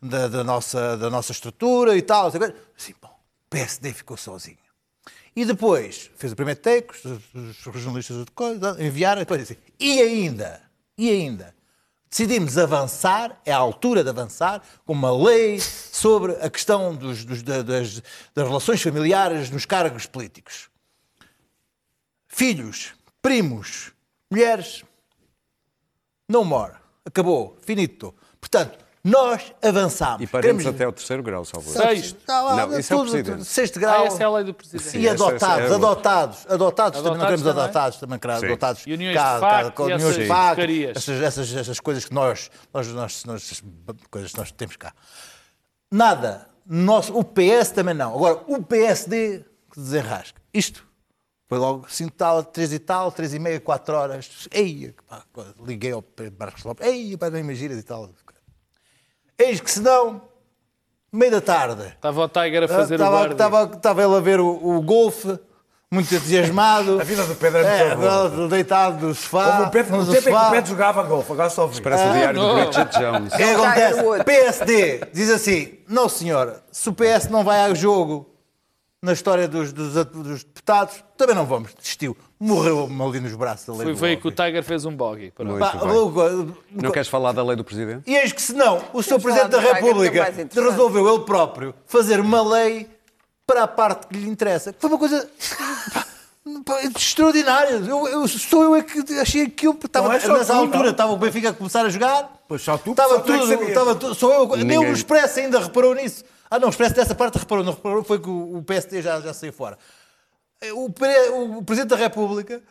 da, da nossa, da nossa estrutura e tal. Assim, bom, o PSD ficou sozinho. E depois fez o primeiro take, os, os jornalistas enviaram, e depois disse, e ainda, e ainda, decidimos avançar, é a altura de avançar, com uma lei sobre a questão dos- dos- da- das, das relações familiares nos cargos políticos. Filhos, primos, mulheres, não more. Acabou, finito. Portanto, nós avançamos. E paremos Queremos- até ao terceiro grau, salvo. Sexto. Tá lá, Não, isso é o tudo- presidente. tudo- Sexto grau. Ah, essa é a lei do presidente. Sim, E essa- adotados, é- adotados, adotados, também não Adotados queremos também? adotados, também queremos Sim. adotados. E uniões de facto e uniões de essas facto, essas, essas, essas coisas que nós, nós, nós, nós- coisas que nós temos cá. Nada. Nosso, o PS também não. Agora, o PSD que desenrasca. Isto foi logo 5 tal, 3 e tal, 3 e meia, 4 horas. Ei, pá, liguei ao Pedro Marcos Lopes. Ei, pá, não imaginas e tal. Eis que se não, meio da tarde, Estava o Tiger a fazer o estava, guarda. estava, estava ele a ver o, o golfe, muito entusiasmado. A vida do Pedro é muito boa. é, deitado no sofá. Houve um Pedro, no no tempo em que sofá. o Pedro jogava golfe, agora só vi. Parece o diário não. do Richard Jones. O que é acontece? PSD diz assim: não, senhor, se o PS não vai ao jogo na história dos, dos, dos deputados, também não vamos. Desistiu. Morreu ali nos braços da lei. Foi, do foi aí que o. Tiger fez um bogey. Não queres falar da lei do Presidente? E eis que se não, o Sr. Presidente da que é República interessante. resolveu ele próprio fazer uma lei para a parte que lhe interessa. Foi uma coisa extraordinária. Eu, eu- sou eu é que achei aquilo. porque Estava, é nessa tu, altura não. estava o Benfica a começar a jogar. Pois só tu, Estava só tu é que tudo, estava tudo. Sou eu. Nem Ninguém- o Expresso ainda reparou nisso. Ah, não, o Expresso dessa parte reparou. Não reparou, foi que o, o PSD já, já saiu fora. O, pre- o Presidente da República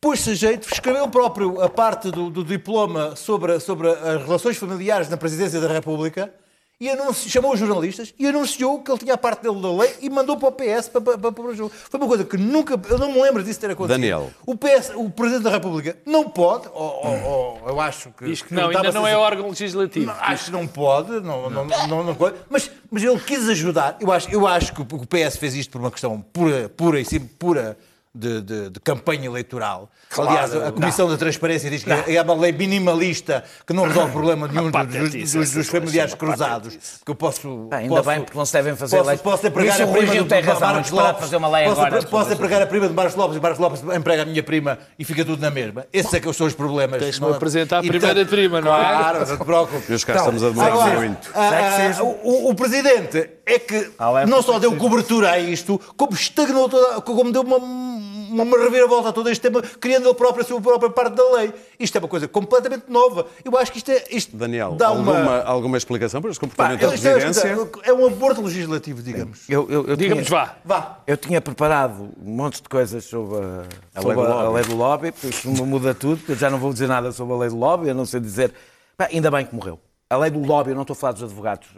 pôs-se a jeito, escreveu próprio a parte do, do diploma sobre, sobre as relações familiares na Presidência da República e anunci- chamou os jornalistas e anunciou que ele tinha a parte dele da lei e mandou para o PS para, para, para, para o jogo. Foi uma coisa que nunca, eu não me lembro disso ter acontecido. Daniel. O, PS, o Presidente da República não pode, ou, ou- ou eu acho que... Diz que não, ainda não a é órgão legislativo. não, acho que não pode, não, não, não, não pode. Mas, mas ele quis ajudar. Eu acho, eu acho que o o PS fez isto por uma questão pura, pura e sim pura de, de- de campanha eleitoral. Aliás, a Comissão da Transparência diz que é uma lei minimalista que não resolve problema nenhum dos, patetice, dos- dos familiares uma cruzados. Que eu posso. Bem, ainda posso- bem, porque não se devem fazer Posso, leis. posso empregar a o prima de tem razão, Marcos Lopes. fazer uma lei posso, agora Posso empregar a prima de Marcos Lopes e Marcos Lopes emprega a minha prima e fica tudo na mesma. Esses é que são os problemas. Não é? apresentar a primeira prima, não é? Claro, não te preocupes. Meus caros, estamos a demorar Agora, muito. ah, ah, o, o Presidente é que não só deu cobertura a isto, como estagnou toda, como deu uma, uma, uma reviravolta a todo este tema, criando ele próprio a sua própria parte da lei. Isto é uma coisa completamente nova. Eu acho que isto é. Isto Daniel, dá alguma, uma. alguma explicação para este Pá, comportamento da isto é, presidência? é um aborto legislativo, digamos. Eu, eu, eu Digamos, tinha- vá. Vá. Eu tinha preparado um monte de coisas sobre a, A sobre lei do a- a lobby. lei do lobby, porque isso me muda tudo, eu já não vou dizer nada sobre a lei do lobby, a não ser dizer. Pá, ainda bem que morreu. A lei do lobby, eu não estou a falar dos advogados,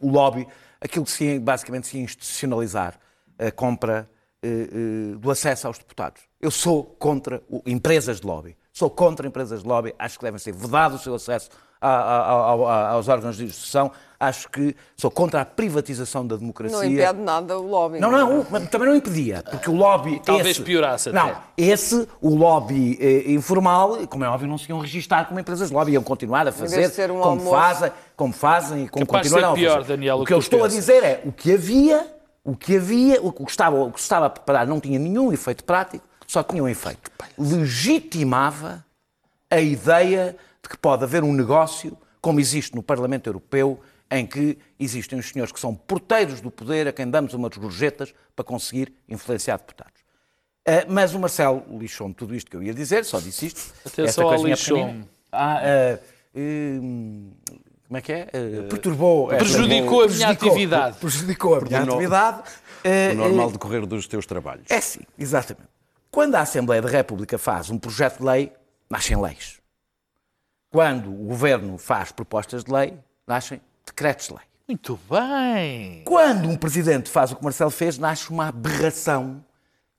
o lobby, aquilo que se basicamente se institucionalizar, a compra eh, eh, do acesso aos deputados. Eu sou contra o- empresas de lobby. Sou contra empresas de lobby, acho que devem ser vedado o seu acesso a- a- a- aos órgãos de instrução, acho que sou contra a privatização da democracia. Não impede nada o lobby. Não, não, mas também não impedia, porque o lobby. Talvez esse, piorasse até. Não, esse, o lobby eh, informal, como é óbvio, não se iam registar como empresas de lobby, iam continuar a fazer ser um como, almoço. fazem, como fazem e como Capaz continuarão ser pior. Daniel, o que que eu estou a dizer é o que havia, o que havia, o que estava, o que se estava a preparar não tinha nenhum efeito prático, só tinha um efeito. Legitimava a ideia de que pode haver um negócio, como existe no Parlamento Europeu, em que existem os senhores que são porteiros do poder, a quem damos umas gorjetas para conseguir influenciar deputados. Ah, mas o Marcelo lixou-me tudo isto que eu ia dizer, só disse isto. Atenção Esta ao pequenina. Ah, ah, hum, como é que é? Ah, perturbou. é, Prejudicou a minha prejudicou- atividade. Prejudicou a minha atividade. O normal ah, decorrer dos teus trabalhos. é sim, exatamente. Quando a Assembleia da República faz um projeto de lei, nascem leis. Quando o Governo faz propostas de lei, nascem decretos de lei. Muito bem. Quando um presidente faz o que o Marcelo fez, nasce uma aberração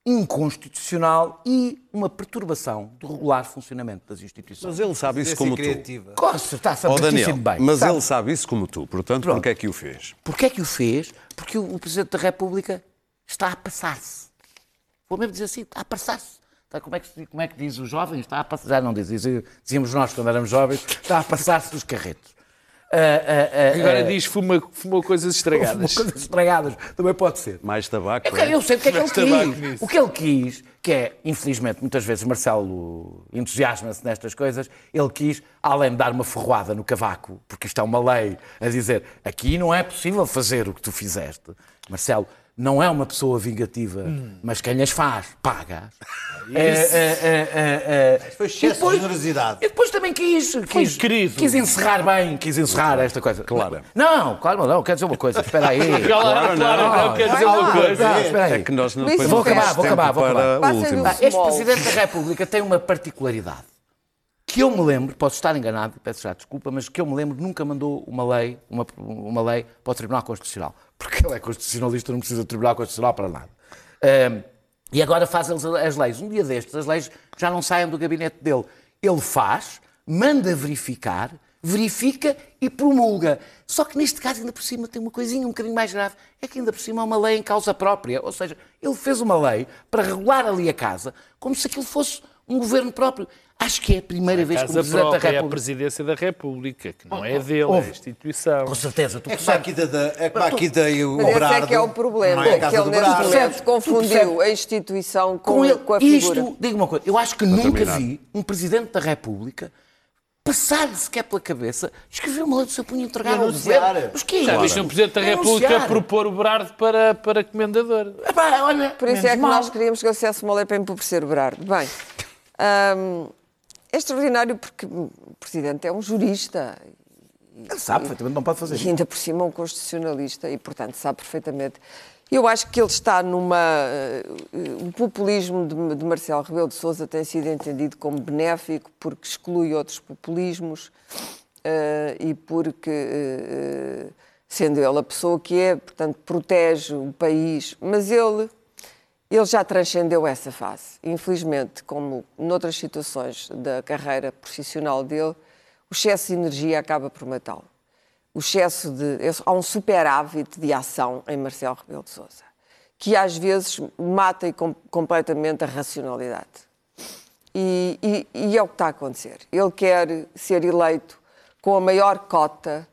inconstitucional e uma perturbação do regular funcionamento das instituições. Mas ele sabe isso como tu. criativa. Costa, está Ó a Daniel, bem. mas sabe? ele sabe isso como tu, portanto, Pronto. porquê é que o fez? Porquê é que o fez? Porque o, o Presidente da República está a passar-se. Vou mesmo dizer assim, está a passar-se. Está, como, é que, como é que diz os jovens? Está a passar, já não diz, diz- dizíamos nós quando éramos jovens, está a passar-se dos carretos. Ah, ah, ah, Agora diz fuma, fumou coisas estragadas. Coisas estragadas, também pode ser. Mais tabaco? Eu, quero- eu sei o que é que ele quis. nisso. O que ele quis, que é, infelizmente, muitas vezes Marcelo entusiasma-se nestas coisas, ele quis, além de dar uma ferroada no cavaco, porque isto é uma lei, a dizer aqui não é possível fazer o que tu fizeste. Marcelo não é uma pessoa vingativa, mas quem as faz, paga. É, é, é, é, é. Foi excesso de generosidade. E depois também quis, quis, querido. quis encerrar bem, quis encerrar esta coisa. Claro. Não, claro, não, quer dizer uma coisa, espera aí. Claro, claro, não, quer dizer uma coisa. Ah, espera aí. É que nós não depois vou não acabar, vou acabar, vou acabar. Este. Presidente da República tem uma particularidade. Que eu me lembro, posso estar enganado, peço já desculpa, mas que eu me lembro nunca mandou uma lei, uma, uma lei para o Tribunal Constitucional. Porque ele é constitucionalista, não precisa do Tribunal Constitucional para nada. Ahm, e agora faz as leis. Um dia destes, as leis já não saem do gabinete dele. Ele faz, manda verificar, verifica e promulga. Só que neste caso, ainda por cima, tem uma coisinha um bocadinho mais grave. É que ainda por cima há uma lei em causa própria. Ou seja, ele fez uma lei para regular ali a casa como se aquilo fosse um governo próprio. Acho que é a primeira vez que o Presidente da própria é a República... presidência da República, que não é dele, é a Ouve. instituição. Com certeza, tu É como aqui da, é como aqui da o Mas esse é Brardo, que é o problema, é a que ele neste Brardo. percebes? momento confundiu percebes? a instituição com, com ele, com a figura. isto, digo uma coisa, eu acho que nunca terminar. vi um Presidente da República passar-lhe sequer pela cabeça, escrever uma lei do seu punho e entregar ao governo. Mas que é Já isso? viste um Presidente da República Anunciar. propor o Berardo para, para comendador. Epá, olha, Por isso é que mal. nós queríamos que ele fizesse uma lei para empobrecer o Berardo. Bem, hum, é extraordinário porque o Presidente é um jurista Ele sabe perfeitamente, não pode fazer e isso. ainda por cima um constitucionalista e, portanto, sabe perfeitamente. Eu acho que ele está numa. eh, o populismo de, de Marcelo Rebelo de Sousa tem sido entendido como benéfico porque exclui outros populismos eh, e porque eh, sendo ele a pessoa que é, portanto, protege o país, mas ele, ele já transcendeu essa fase. Infelizmente, como noutras situações da carreira profissional dele, o excesso de energia acaba por matá-lo. O excesso de. Há um superávit de ação em Marcelo Rebelo de Sousa, que às vezes mata com, completamente a racionalidade. E, e, e é o que está a acontecer. Ele quer ser eleito com a maior cota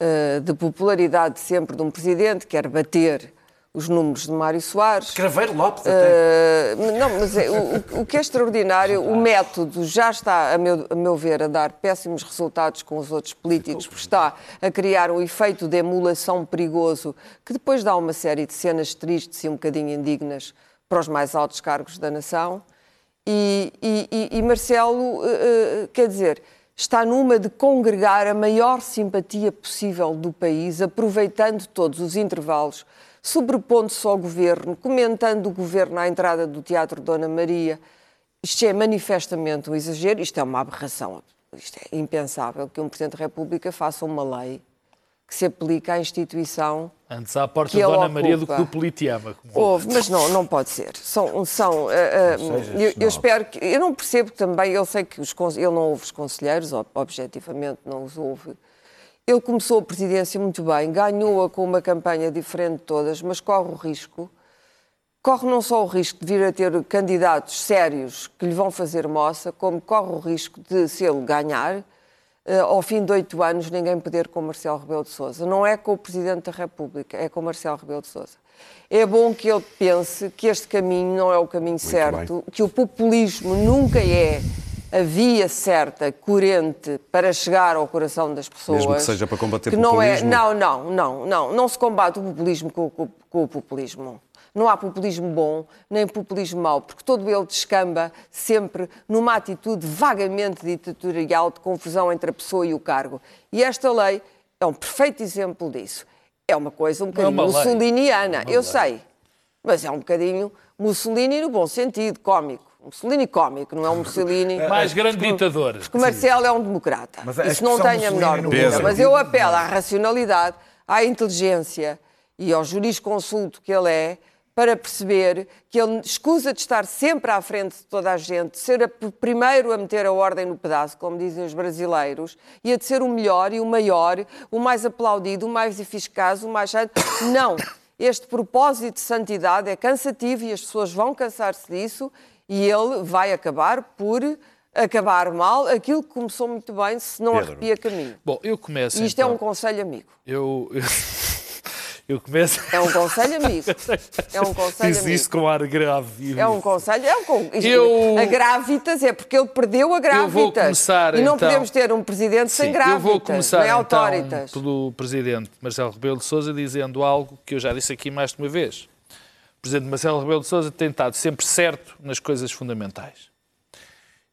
uh, de popularidade sempre de um presidente, quer bater os números de Mário Soares. Craveiro Lopes até. Uh, não, mas é, o, o, que é extraordinário, o método já está, a meu, a meu ver, a dar péssimos resultados com os outros políticos, porque está a criar um efeito de emulação perigoso que depois dá uma série de cenas tristes e um bocadinho indignas para os mais altos cargos da nação. E, e, e Marcelo, uh, quer dizer, está numa de congregar a maior simpatia possível do país, aproveitando todos os intervalos, sobrepondo-se ao governo, comentando o governo à entrada do Teatro Dona Maria. Isto é manifestamente um exagero, isto é uma aberração. Isto é impensável que um Presidente da República faça uma lei que se aplica à instituição. Antes à porta de Dona Maria do que do Politiama. Houve, mas não, não pode ser. São, são, uh, uh, eu, eu, espero que. Eu não percebo também, eu sei que os, ele não ouve os conselheiros, objetivamente não os ouve. Ele começou a presidência muito bem, ganhou-a com uma campanha diferente de todas, mas corre o risco. Corre não só o risco de vir a ter candidatos sérios que lhe vão fazer moça, como corre o risco de, se ele ganhar, uh, ao fim de oito anos, ninguém poder com Marcelo Rebelo de Sousa. Não é com o Presidente da República, é com Marcelo Rebelo de Sousa. É bom que ele pense que este caminho não é o caminho Muito certo, bem. que o populismo nunca é a via certa, coerente, para chegar ao coração das pessoas. Mesmo que seja para combater o populismo? Não, é, não, não, não, não. Não se combate o populismo com, com, com o populismo. Não há populismo bom, nem populismo mau, porque todo ele descamba sempre numa atitude vagamente ditatorial de confusão entre a pessoa e o cargo. E esta lei é um perfeito exemplo disso. É uma coisa um bocadinho é mussoliniana, eu lei. sei, mas é um bocadinho Mussolini no bom sentido, cómico. Mussolini cómico, não é um Mussolini. Mais grande ditador. Porque Marcelo é um democrata. Mas Isso não tem a menor dúvida. Mas eu apelo à racionalidade, à inteligência e ao jurisconsulto que ele é, para perceber que ele escusa de estar sempre à frente de toda a gente, ser o primeiro a meter a ordem no pedaço, como dizem os brasileiros, e a de ser o melhor e o maior, o mais aplaudido, o mais eficaz, o mais. Não! Este propósito de santidade é cansativo e as pessoas vão cansar-se disso e ele vai acabar por acabar mal aquilo que começou muito bem se não Pedro. arrepia caminho. Bom, eu começo. E isto então... é um conselho amigo. Eu. Eu começo. É um conselho amigo. É um conselho Diz amigo. isso com ar grave. É um conselho. É um, isto, eu... A grávidas é porque ele perdeu a grávidas. Eu vou começar, e não então... podemos ter um presidente Sim, sem grávidas. Eu vou começar nem então, pelo presidente Marcelo Rebelo de Sousa dizendo algo que eu já disse aqui mais de uma vez. O presidente Marcelo Rebelo de Sousa tem estado sempre certo nas coisas fundamentais.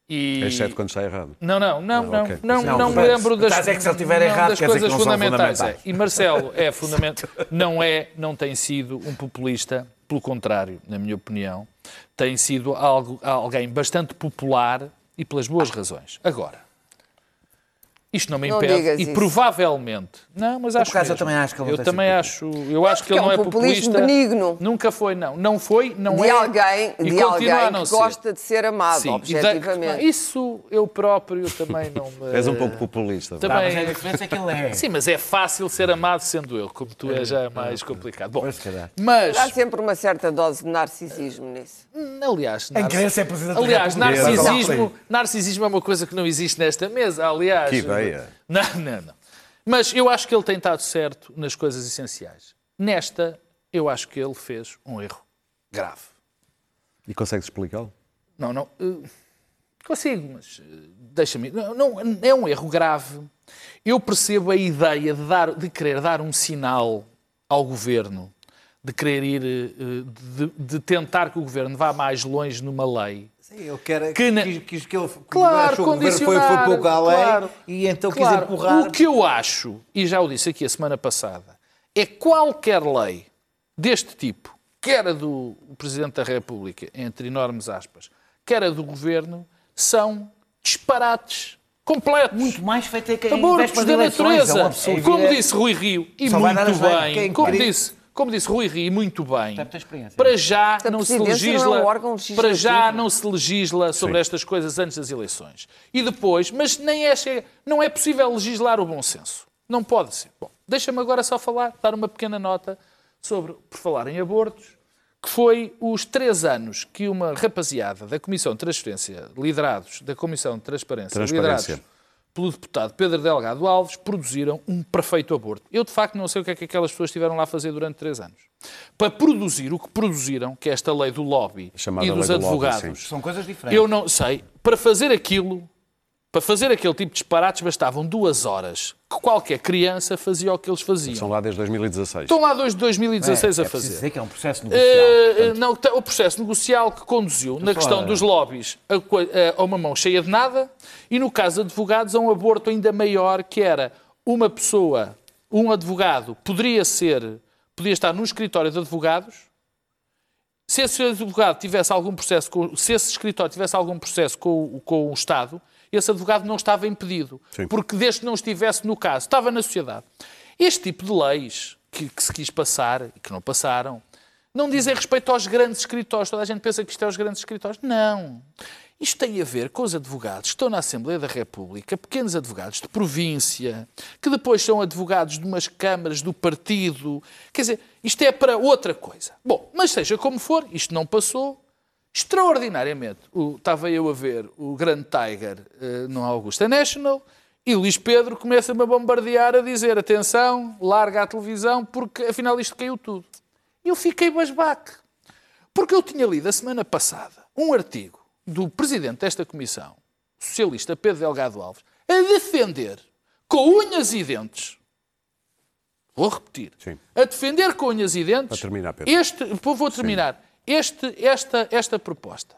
E... Exceto quando está errado. Não, não, não, não, okay. não, não, não me lembro das, é que se ele tiver errado, das coisas fundamentais. fundamentais. É. E Marcelo é fundamental, não é, não tem sido um populista, pelo contrário, na minha opinião, tem sido algo, alguém bastante popular e pelas boas razões. Agora, isto não me impede. Não e isso. provavelmente. Não, mas acho que. eu também acho que ele Eu também acho. Eu acho que ele é um não é populismo populista. benigno. Nunca foi, não. Não foi, não de é. Alguém, e de alguém que ser. gosta de ser amado, Sim, objetivamente. isso eu próprio também não me. És um pouco populista. Também... Tá, mas a diferença é que ele é. Sim, mas é fácil ser amado sendo eu, como tu és já é mais complicado. Bom, mas. Há sempre uma certa dose de narcisismo nisso. Aliás, narcis... é presidente Aliás, narcisismo, narcisismo é uma coisa que não existe nesta mesa. Aliás. Que Não, não, não. Mas eu acho que ele tem estado certo nas coisas essenciais. Nesta, eu acho que ele fez um erro grave. E consegues explicá-lo? Não, não. Uh, consigo, mas uh, deixa-me. Não, não, é um erro grave. Eu percebo a ideia de, dar, de querer dar um sinal ao governo, de querer ir, uh, de, de tentar que o governo vá mais longe numa lei Sim, eu quero que, na... quis, que ele claro, que o governo foi, foi pouco além claro, e então claro. quis empurrar. O que eu acho, e já o disse aqui a semana passada, é qualquer lei deste tipo, quer a do Presidente da República, entre enormes aspas, quer a do Governo, são disparates completos. Muito mais feito é que em da natureza. é um como É- disse Rui Rio, e Só muito bem, Quem como disse, como disse Rui Rio, e muito bem, para já não se presidência não é legisla, um órgão para já não se legisla sobre Sim. estas coisas antes das eleições. E depois, mas nem é, não é possível legislar o bom senso. Não pode ser. Bom, deixa-me agora só falar, dar uma pequena nota sobre, por falar em abortos, que foi os três anos que uma rapaziada da Comissão de Transferência, liderados da Comissão de Transparência, Transparência. liderados pelo deputado Pedro Delgado Alves, produziram um perfeito aborto. Eu, de facto, não sei o que é que aquelas pessoas estiveram lá a fazer durante três anos. Para produzir o que produziram, que é esta lei do lobby Chamada e dos lobby, advogados, sim. São coisas diferentes. eu não sei. Para fazer aquilo, para fazer aquele tipo de disparates, bastavam duas horas. Que qualquer criança fazia o que eles faziam. São lá desde 2016. Estão lá desde 2016 é, a é fazer. dizer que é um processo negocial. Eh, portanto, não, tá- o processo negocial que conduziu na questão dos lobbies a, coi- a uma mão cheia de nada e, no caso de advogados, a um aborto ainda maior, que era uma pessoa, um advogado, poderia ser, podia estar num escritório de advogados, se esse advogado tivesse algum processo, com, se esse escritório tivesse algum processo com, com o Estado, esse advogado não estava impedido. Sim. Porque desde que não estivesse no caso, estava na sociedade. Este tipo de leis que, que se quis passar e que não passaram, não dizem respeito aos grandes escritórios. Toda a gente pensa que isto é os grandes escritórios. Não. Isto tem a ver com os advogados que estão na Assembleia da República, pequenos advogados de província, que depois são advogados de umas câmaras do partido. Quer dizer, isto é para outra coisa. Bom, mas seja como for, isto não passou. Extraordinariamente, o- estava eu a ver o grande Tiger eh, no Augusta National e Luís Pedro começa-me a bombardear a dizer atenção, larga a televisão, porque afinal isto caiu tudo. Eu fiquei basbaque. Porque eu tinha lido a semana passada um artigo do presidente desta comissão, o socialista Pedro Delgado Alves, a defender com unhas e dentes, vou repetir, Sim. a defender com unhas e dentes Para terminar, Pedro. este, vou terminar, este, esta, esta proposta.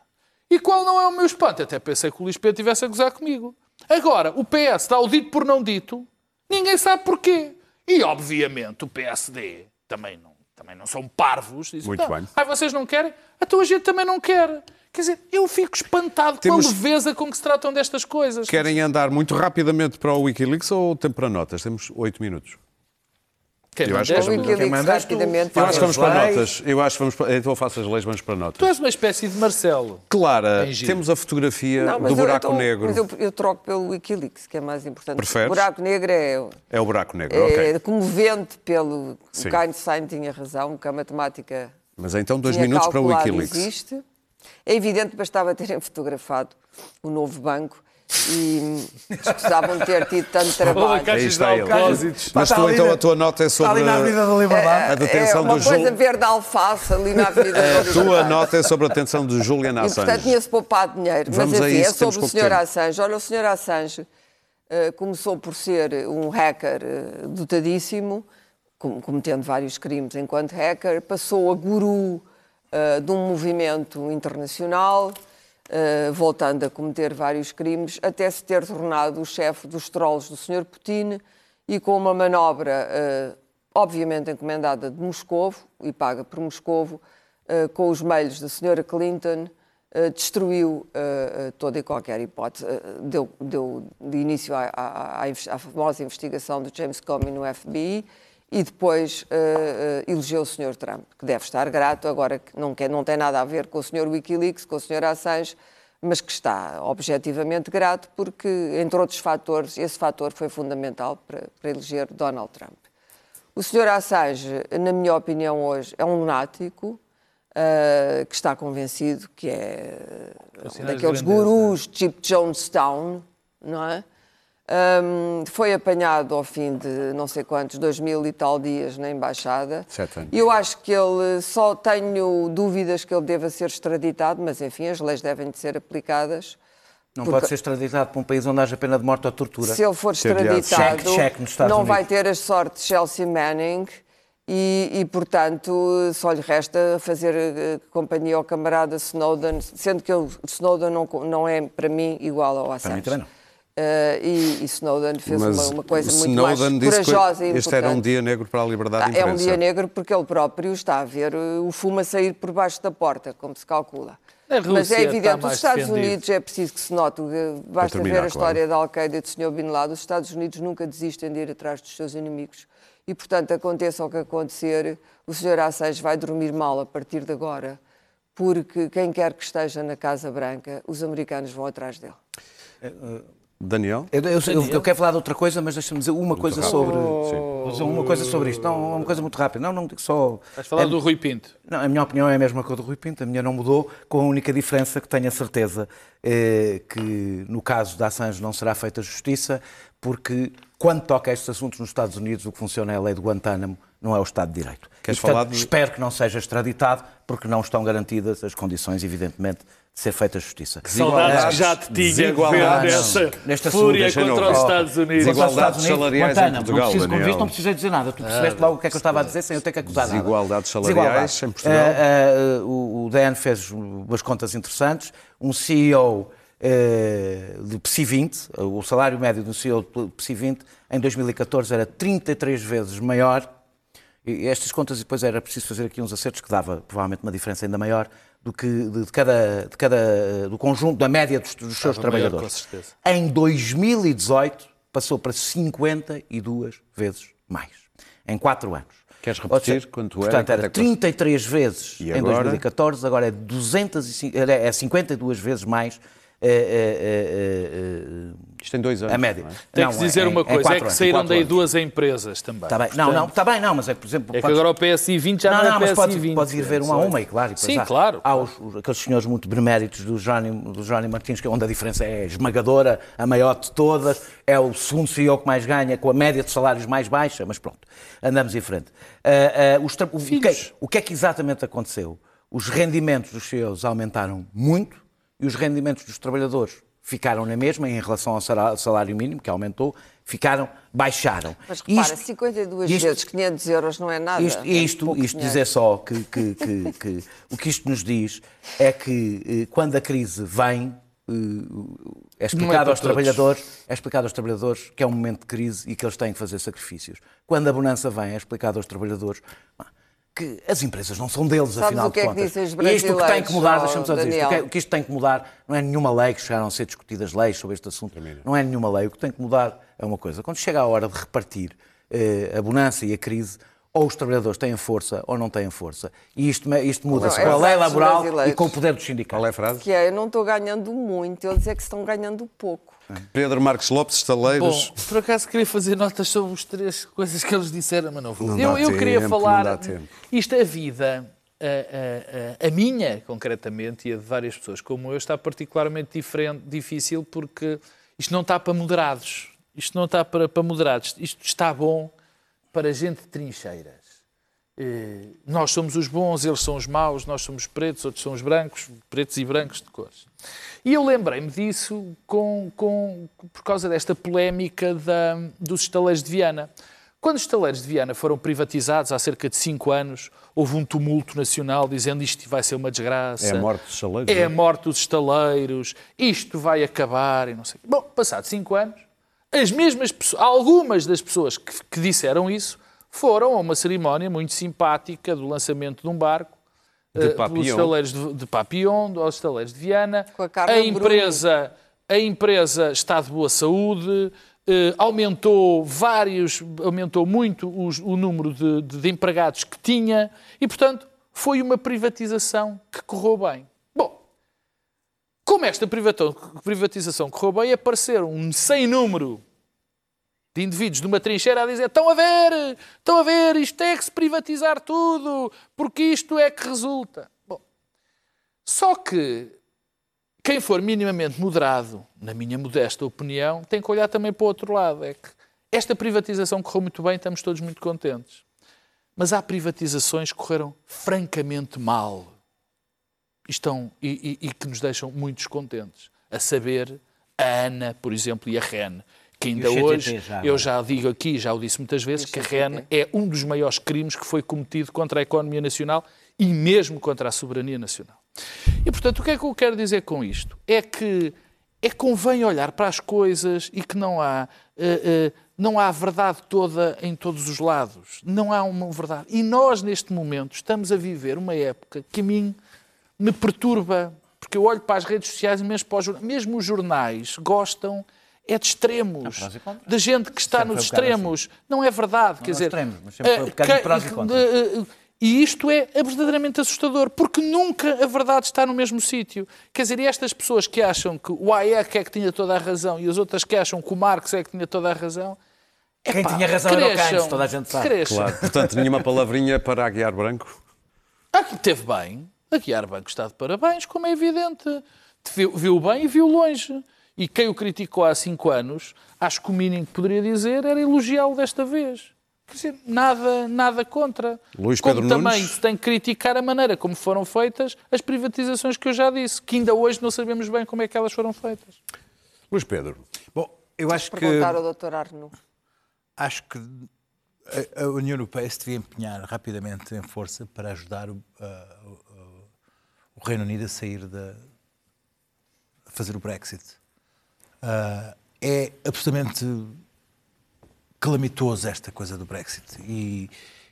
E qual não é o meu espanto? Até pensei que o Luís Pedro estivesse a gozar comigo. Agora, o PS dá o dito por não dito, ninguém sabe porquê. E, obviamente, o PSD também não, também não são parvos. Dizem, Muito "Não, bem. Ai, vocês não querem? A gente também não quer. Quer dizer, eu fico espantado Temos- com a leveza com que se tratam destas coisas. Querem andar muito rapidamente para o Wikileaks ou tempo para notas? Temos oito minutos. Quem eu acho que tu. Mandas tu. rapidamente. Eu acho que vamos para leis. notas. Eu acho que vamos para... Então eu faço as leis, vamos para Tu notas. és uma espécie de Marcelo. Clara, temos a fotografia Não, do eu- buraco então- negro. Mas eu, eu troco pelo Wikileaks, que é mais importante. Preferes? O buraco negro é, É o buraco negro, é ok. comovente pelo. Sim. O Einstein tinha razão, que a matemática Mas então dois tinha minutos para o Wikileaks. existe. É evidente que bastava terem fotografado o novo banco e escusavam de ter tido tanto trabalho. Aí está ele. Mas tu então a tua nota é Está ali sobre na Avenida da Liberdade. a detenção é uma do coisa verde alface ali na Avenida da A tua Liberdade. nota é sobre a detenção de Julian E, portanto, Assange. tinha-se poupado dinheiro. Vamos Mas, a enfim, isso, é sobre o Sr. Assange. Olha, o Sr. Assange eh, começou por ser um hacker eh, dotadíssimo, com- cometendo vários crimes enquanto hacker, passou a guru eh, de um movimento internacional, eh, voltando a cometer vários crimes, até se ter tornado o chefe dos trolls do Sr. Putin e com uma manobra, eh, obviamente encomendada de Moscovo e paga por Moscovo, eh, com os meios da Sra. Clinton, destruiu toda e qualquer hipótese, deu, deu de início à, à- à à famosa investigação do James Comey no FBI e depois eh, eh, elegeu o Sr. Trump, que deve estar grato, agora que não, quer, não tem nada a ver com o Sr. Wikileaks, com o Sr. Assange, mas que está objetivamente grato porque, entre outros fatores, esse fator foi fundamental para, para eleger Donald Trump. O Sr. Assange, na minha opinião, hoje é um lunático ah, que está convencido que é um daqueles grandeza. gurus tipo Jonestown, não é? Ahm, foi apanhado ao fim de não sei quantos, dois mil e tal dias na embaixada. Sete anos. E eu acho que ele, só tenho dúvidas que ele deva ser extraditado, mas enfim, as leis devem de ser aplicadas. Não Porque- pode ser extraditado para um país onde haja pena de morte ou tortura. Se ele for extraditado, nos Estados não Unidos. vai ter as sortes de Chelsea Manning e, e, portanto, só lhe resta fazer eh, companhia ao camarada Snowden, sendo que ele, Snowden não, não é, para mim, igual ao Assange. mim também não. Eh, e, e Snowden fez uma, uma coisa muito mais disse corajosa e que este era um importante. dia negro para a liberdade de Ah, É um imprensa. dia negro porque ele próprio está a ver eh, o fumo a sair por baixo da porta, como se calcula. Mas é evidente, os Estados defendido. Unidos é preciso que se note, basta terminar, ver a história claro. da Al-Qaeda e do Sr. Bin Laden, os Estados Unidos nunca desistem de ir atrás dos seus inimigos. E, portanto, aconteça o que acontecer, o Sr. Assange vai dormir mal a partir de agora, porque quem quer que esteja na Casa Branca, os americanos vão atrás dele. Daniel? Eu, eu- eu- eu quero falar de outra coisa, mas deixa-me dizer uma coisa rápido. sobre. Uma coisa sobre isto. Não, uma coisa muito rápida. Não, não digo só. Vais falar É- do Rui Pinto. Não, a minha opinião é a mesma que a do Rui Pinto, a minha não mudou, com a única diferença que tenho a certeza eh, que no caso da Assange não será feita justiça, porque quando toca a estes assuntos nos Estados Unidos o que funciona é a lei do Guantánamo, não é o Estado de Direito. Queres E, portanto, falar de- Espero que não seja extraditado, porque não estão garantidas as condições, evidentemente, de ser feita justiça. Saudades que já te tinha dessa assunto, fúria contra os Estados Unidos. Desigualdades salariais em Guantánamo. Portugal, Não preciso, Daniel. viste, não precisei dizer nada. Tu percebeste logo o que é que eu estava a dizer sem eu ter que acusar nada. Desigualdades salariais em Portugal. Ah, ah, o, o DN fez umas contas interessantes. Um CEO de PSI 20, o salário médio do CEO de PSI 20 em 2014 era 33 vezes maior. E estas contas, e depois era preciso fazer aqui uns acertos que dava provavelmente uma diferença ainda maior do que de, de cada, de cada do conjunto da média dos, dos seus Estava maior, trabalhadores. com certeza. Em 2018 passou para 52 vezes mais em 4 anos. Queres repetir seja, quanto era? Portanto, era é que fosse? 33 vezes E em agora? 2014, agora é, 205, é 52 vezes mais eh, Isto em dois anos. a média. é? Tem que dizer uma coisa, é que anos, saíram daí anos. duas empresas também. Tá bem. Não, não, está bem, não, mas é, por exemplo... É que podes- agora o PSI 20 já não, não, não, é PSI podes, 20. podes ir ver uma a uma, e claro. e Sim, há, claro. Há os, os- aqueles senhores muito beneméritos do Jónimo, do Jónimo Martins, que onde a diferença é esmagadora, a maior de todas, é o segundo CEO que mais ganha, com a média de salários mais baixa, mas pronto, andamos em frente. Ah, ah, os tra- o, o que, é- o que é que exatamente aconteceu? Os rendimentos dos CEOs aumentaram muito e os rendimentos dos trabalhadores ficaram na mesma em relação ao salário mínimo, que aumentou, ficaram, baixaram. Mas repara, Isto- 52 isto- vezes 500 euros não é nada. isto, é isto, pouco isto dizer só que, que- que- que o que isto nos diz é que eh, quando a crise vem, eh, é explicado para aos todos. trabalhadores, é explicado aos trabalhadores que é um momento de crise e que eles têm que fazer sacrifícios. Quando a bonança vem, é explicado aos trabalhadores pá, que as empresas não são deles, Sabes afinal o que de é que contas. dizem os e isto o que tem que mudar, ó, deixa-me só dizer isto, o que, é- o que isto tem que mudar não é nenhuma lei, que chegaram a ser discutidas leis sobre este assunto, não é nenhuma lei. O que tem que mudar é uma coisa. Quando chega a hora de repartir eh, a bonança e a crise, ou os trabalhadores têm força ou não têm força. E isto, isto muda-se é com a lei laboral e com o poder dos sindicatos. Qual é a frase? Que é, eu não estou ganhando muito, eles é que estão ganhando pouco. Pedro Marcos Lopes, Bom, estaleiros. por acaso queria fazer notas sobre as três coisas que eles disseram, mas não vou. Não eu eu tempo, queria falar. Isto, a vida, a, a- a- a minha, concretamente, e a de várias pessoas como eu, está particularmente diferente, difícil porque isto não está para moderados. Isto não está para, para moderados. Isto está bom para gente de trincheiras. Eh, nós somos os bons, eles são os maus, nós somos pretos, outros são os brancos, pretos e brancos de cores. E eu lembrei-me disso com, com- por causa desta polémica da- dos estaleiros de Viana. Quando os estaleiros de Viana foram privatizados há cerca de cinco anos, houve um tumulto nacional dizendo isto vai ser uma desgraça. É a morte dos estaleiros, É a é? morte dos estaleiros, isto vai acabar e não sei. Bom, passados cinco anos, as mesmas pessoas, algumas das pessoas que, que disseram isso foram a uma cerimónia muito simpática do lançamento de um barco De eh, Papillon. pelos estaleiros de, de Papillon, aos estaleiros de Viana. Com a Carla a empresa, a empresa está de boa saúde, eh, aumentou vários, aumentou muito os- o número de, de- de empregados que tinha e, portanto, foi uma privatização que correu bem. Como esta privatização correu bem, apareceram um sem número de indivíduos de uma trincheira a dizer estão a ver, estão a ver, isto é que se privatizar tudo, porque isto é que resulta. Bom, só que quem for minimamente moderado, na minha modesta opinião, tem que olhar também para o outro lado. É que esta privatização correu muito bem, estamos todos muito contentes. Mas há privatizações que correram francamente mal estão, e, e- e que nos deixam muito descontentes. A saber, a ANA, por exemplo, e a REN. Que ainda hoje, já eu agora. já digo aqui, já o disse muitas vezes, que a? REN é um dos maiores crimes que foi cometido contra a economia nacional e mesmo contra a soberania nacional. E, portanto, o que é que eu quero dizer com isto? É que é convém olhar para as coisas e que não há, eh, eh, não há verdade toda em todos os lados. Não há uma verdade. E nós, neste momento, estamos a viver uma época que a mim me perturba Porque eu olho para as redes sociais e mesmo, para os, jornais, mesmo os jornais gostam é de extremos, e da gente que está Sempre nos bocado extremos. Não é verdade, quer nos dizer... extremos, mas sempre foi um eh, bocadinho que- prós e contras. de- eh, e isto é verdadeiramente assustador, porque nunca a verdade está no mesmo sítio. Quer dizer, e estas pessoas que acham que o Hayek é que tinha toda a razão e as outras que acham que o Marx é que tinha toda a razão. Quem epá, tinha razão era o cresçam, Keynes, toda a gente sabe. cresçam. Claro. Portanto, nenhuma palavrinha para Aguiar Branco. Ah, que teve bem. A Guiar Banco está de parabéns, como é evidente. Viu, viu bem e viu longe. E quem o criticou há cinco anos, acho que o mínimo que poderia dizer era elogiá-lo desta vez. Quer dizer, nada, nada contra. Luís como Pedro também Nunes. se tem que criticar a maneira como foram feitas as privatizações que eu já disse, que ainda hoje não sabemos bem como é que elas foram feitas. Luís Pedro. Bom, eu acho que, Perguntar ao Dr. Arno. acho que a, a União Europeia se devia empenhar rapidamente em força para ajudar o, a- o- Reino Unido a sair da. a fazer o Brexit. Ah, é absolutamente calamitoso esta coisa do Brexit e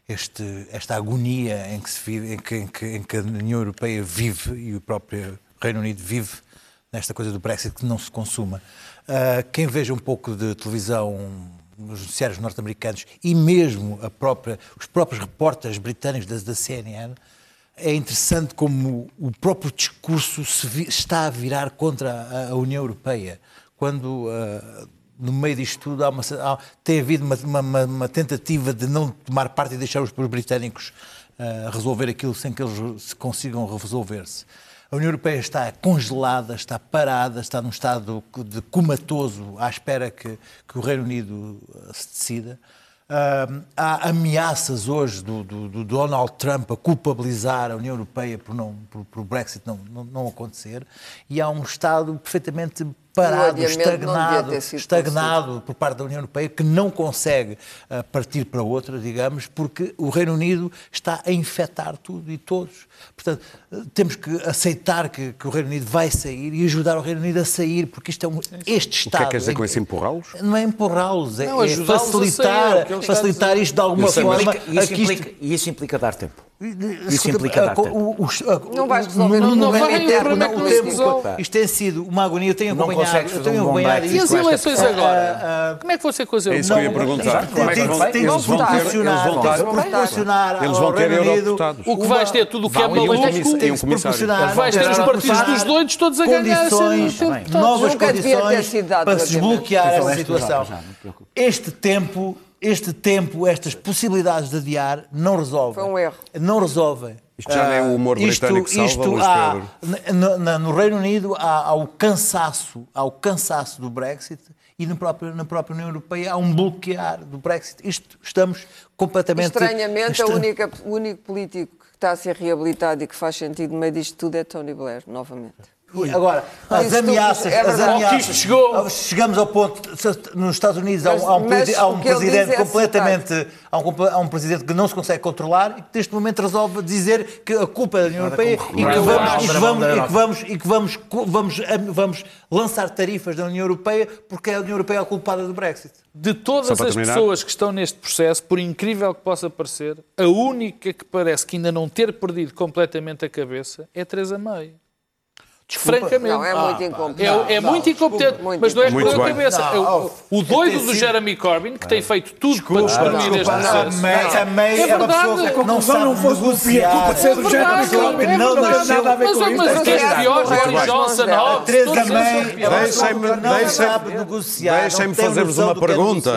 este, esta agonia em que, se vive, em, que, em que- em que a União Europeia vive e o próprio Reino Unido vive nesta coisa do Brexit que não se consuma. Ah, quem veja um pouco de televisão nos noticiários norte-americanos e mesmo própria, os próprios repórteres britânicos da, da CNN é interessante como o próprio discurso está a virar contra a, União Europeia. Quando, ah, no meio disto tudo, há uma, há- tem havido uma, uma- uma- tentativa de não tomar parte e deixar os, os britânicos ah, resolver aquilo sem que eles consigam resolver-se. A União Europeia está congelada, está parada, está num estado de comatoso à espera que, que o Reino Unido ah, se decida. Ah, há ameaças hoje do, do- do Donald Trump a culpabilizar a União Europeia por, não, por, por o Brexit não, não, não acontecer e há um Estado perfeitamente parado, estagnado, estagnado por parte da União Europeia que não consegue ah, partir para outra, digamos, porque o Reino Unido está a infectar tudo e todos. Portanto, temos que aceitar que, que o Reino Unido vai sair e ajudar o Reino Unido a sair, porque isto é um, este O que é Estado. que quer dizer com isso? Empurrá-los? não é empurrá-los, é, Não, é facilitar, sair, é facilitar isto de alguma sei, forma. Implica- isso, isto- implica, e isso implica dar tempo. Isso implica dar tempo. Não vais resolver Não vai, no o tempo, problema é não, que o não tempo-. Isto tem sido uma agonia, eu tenho Não acompanhado. consegues eu tenho um acompanhado E as isto. eleições agora? Como é que vão ser com as É isso que eu ia eleições? perguntar. Como é que vão, Tem- eles vão tem- ter, proporcionar- eles vão ter, eles vão. O que vais ter tudo o que é Vão, e um comissário. tem que um se comissário. proporcionar Vais ter os partidos dos doidos todos a ganhar novas condições para se desbloquear essa esta situação. Este tempo, este tempo, estas possibilidades de adiar não resolvem. Foi um erro. Não resolvem. Isto já não é o humor Ah, isto- britânico que salva, isto há- no, no Reino Unido há, há o cansaço, há o cansaço do Brexit e no próprio, na própria União Europeia há um bloquear do Brexit. Isto estamos completamente Estranhamente, a estra- única, o único político está a ser reabilitado e que faz sentido no meio disto tudo é Tony Blair, novamente. E Agora, as Isto- ameaças, é as ameaças. Isto chegou. Chegamos ao ponto. Nos Estados Unidos há um, há um, Mas- há um mas presidente é completamente. Há um, há um presidente que não se consegue controlar e que neste momento resolve dizer que a culpa é da União Europeia e que vamos, e que vamos, e que vamos, e que vamos, co- vamos, vamos lançar tarifas da União Europeia porque é a União Europeia a culpada do Brexit. De todas as terminar. pessoas que estão neste processo, por incrível que possa parecer, a única que parece que ainda não ter perdido completamente a cabeça é Teresa May. Francamente. Não, é muito incompetente. É, é muito incompetente, Muito mas não é por a bem. cabeça. Não, É o, oh, o doido do sido- Jeremy Corbyn, que tem feito tudo para destruir este a processo. May, a May É é, uma verdade. pessoa a que não sabe não fosse negociar. culpa de ser do É Jeremy Corbyn, é não nasceu- nada a ver Mas com é isso. mas Tem que ser pior, Boris. Johnson, A Hobbes, Teresa May é Deixem-me- não sabe negociar. não fazer-vos uma é pergunta.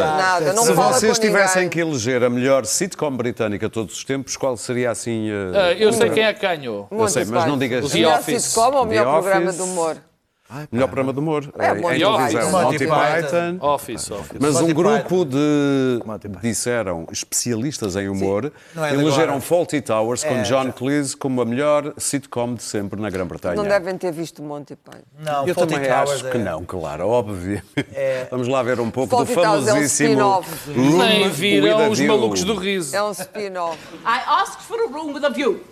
não Se vocês tivessem que eleger a melhor sitcom britânica de todos os tempos, qual seria assim. eh, Ah, Eu sei quem é que ganhou. Eu sei, mas não digas. The melhor Office. Programa de humor? Melhor programa de humor. É, Monty em televisão. Python. Monty Monty Python. Office, Office. Mas Monty um grupo de, disseram, especialistas em humor, não é elegeram. Fawlty Towers com É, John já. Cleese como a melhor sitcom de sempre na Grã-Bretanha. Não devem ter visto Monty Python. Não, Eu também Towers acho é- que não, claro, óbvio. É. Vamos lá ver um pouco Fawlty do Towers é um famosíssimo spin-off. Room Nem viram os malucos do riso. É um spin-off. I asked for a room with a view.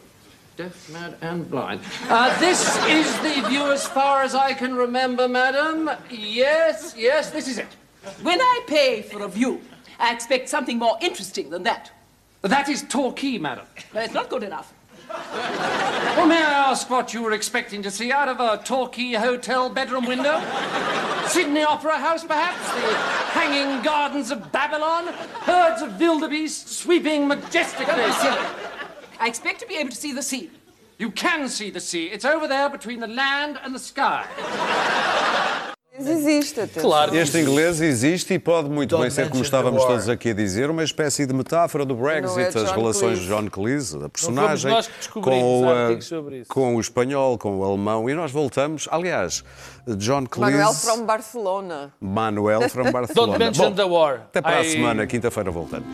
Deaf, mad, and blind. Uh, this is the view as far as I can remember, madam. Yes, yes, this is it. When I pay for a view, I expect something more interesting than that. That is Torquay, madam. But it's not good enough. Well, may I ask what you were expecting to see out of a Torquay hotel bedroom window? Sydney Opera House, perhaps? The hanging gardens of Babylon? Herds of wildebeest sweeping majestically? I expect to be able to see the sea. You can see the sea. It's over there between the land and the sky. Existe. Claro. Este inglês existe e pode muito Don't bem ser, como estávamos todos aqui a dizer, uma espécie de metáfora do Brexit, é as relações de. John Cleese, a personagem, nós que descobrimos com, o, artigos eh, com o espanhol, com o alemão, e nós voltamos. Aliás, John Cleese. Manuel from Barcelona. Manuel from Barcelona. Don't mention Bom, the war. Até para a I- semana, quinta-feira voltamos.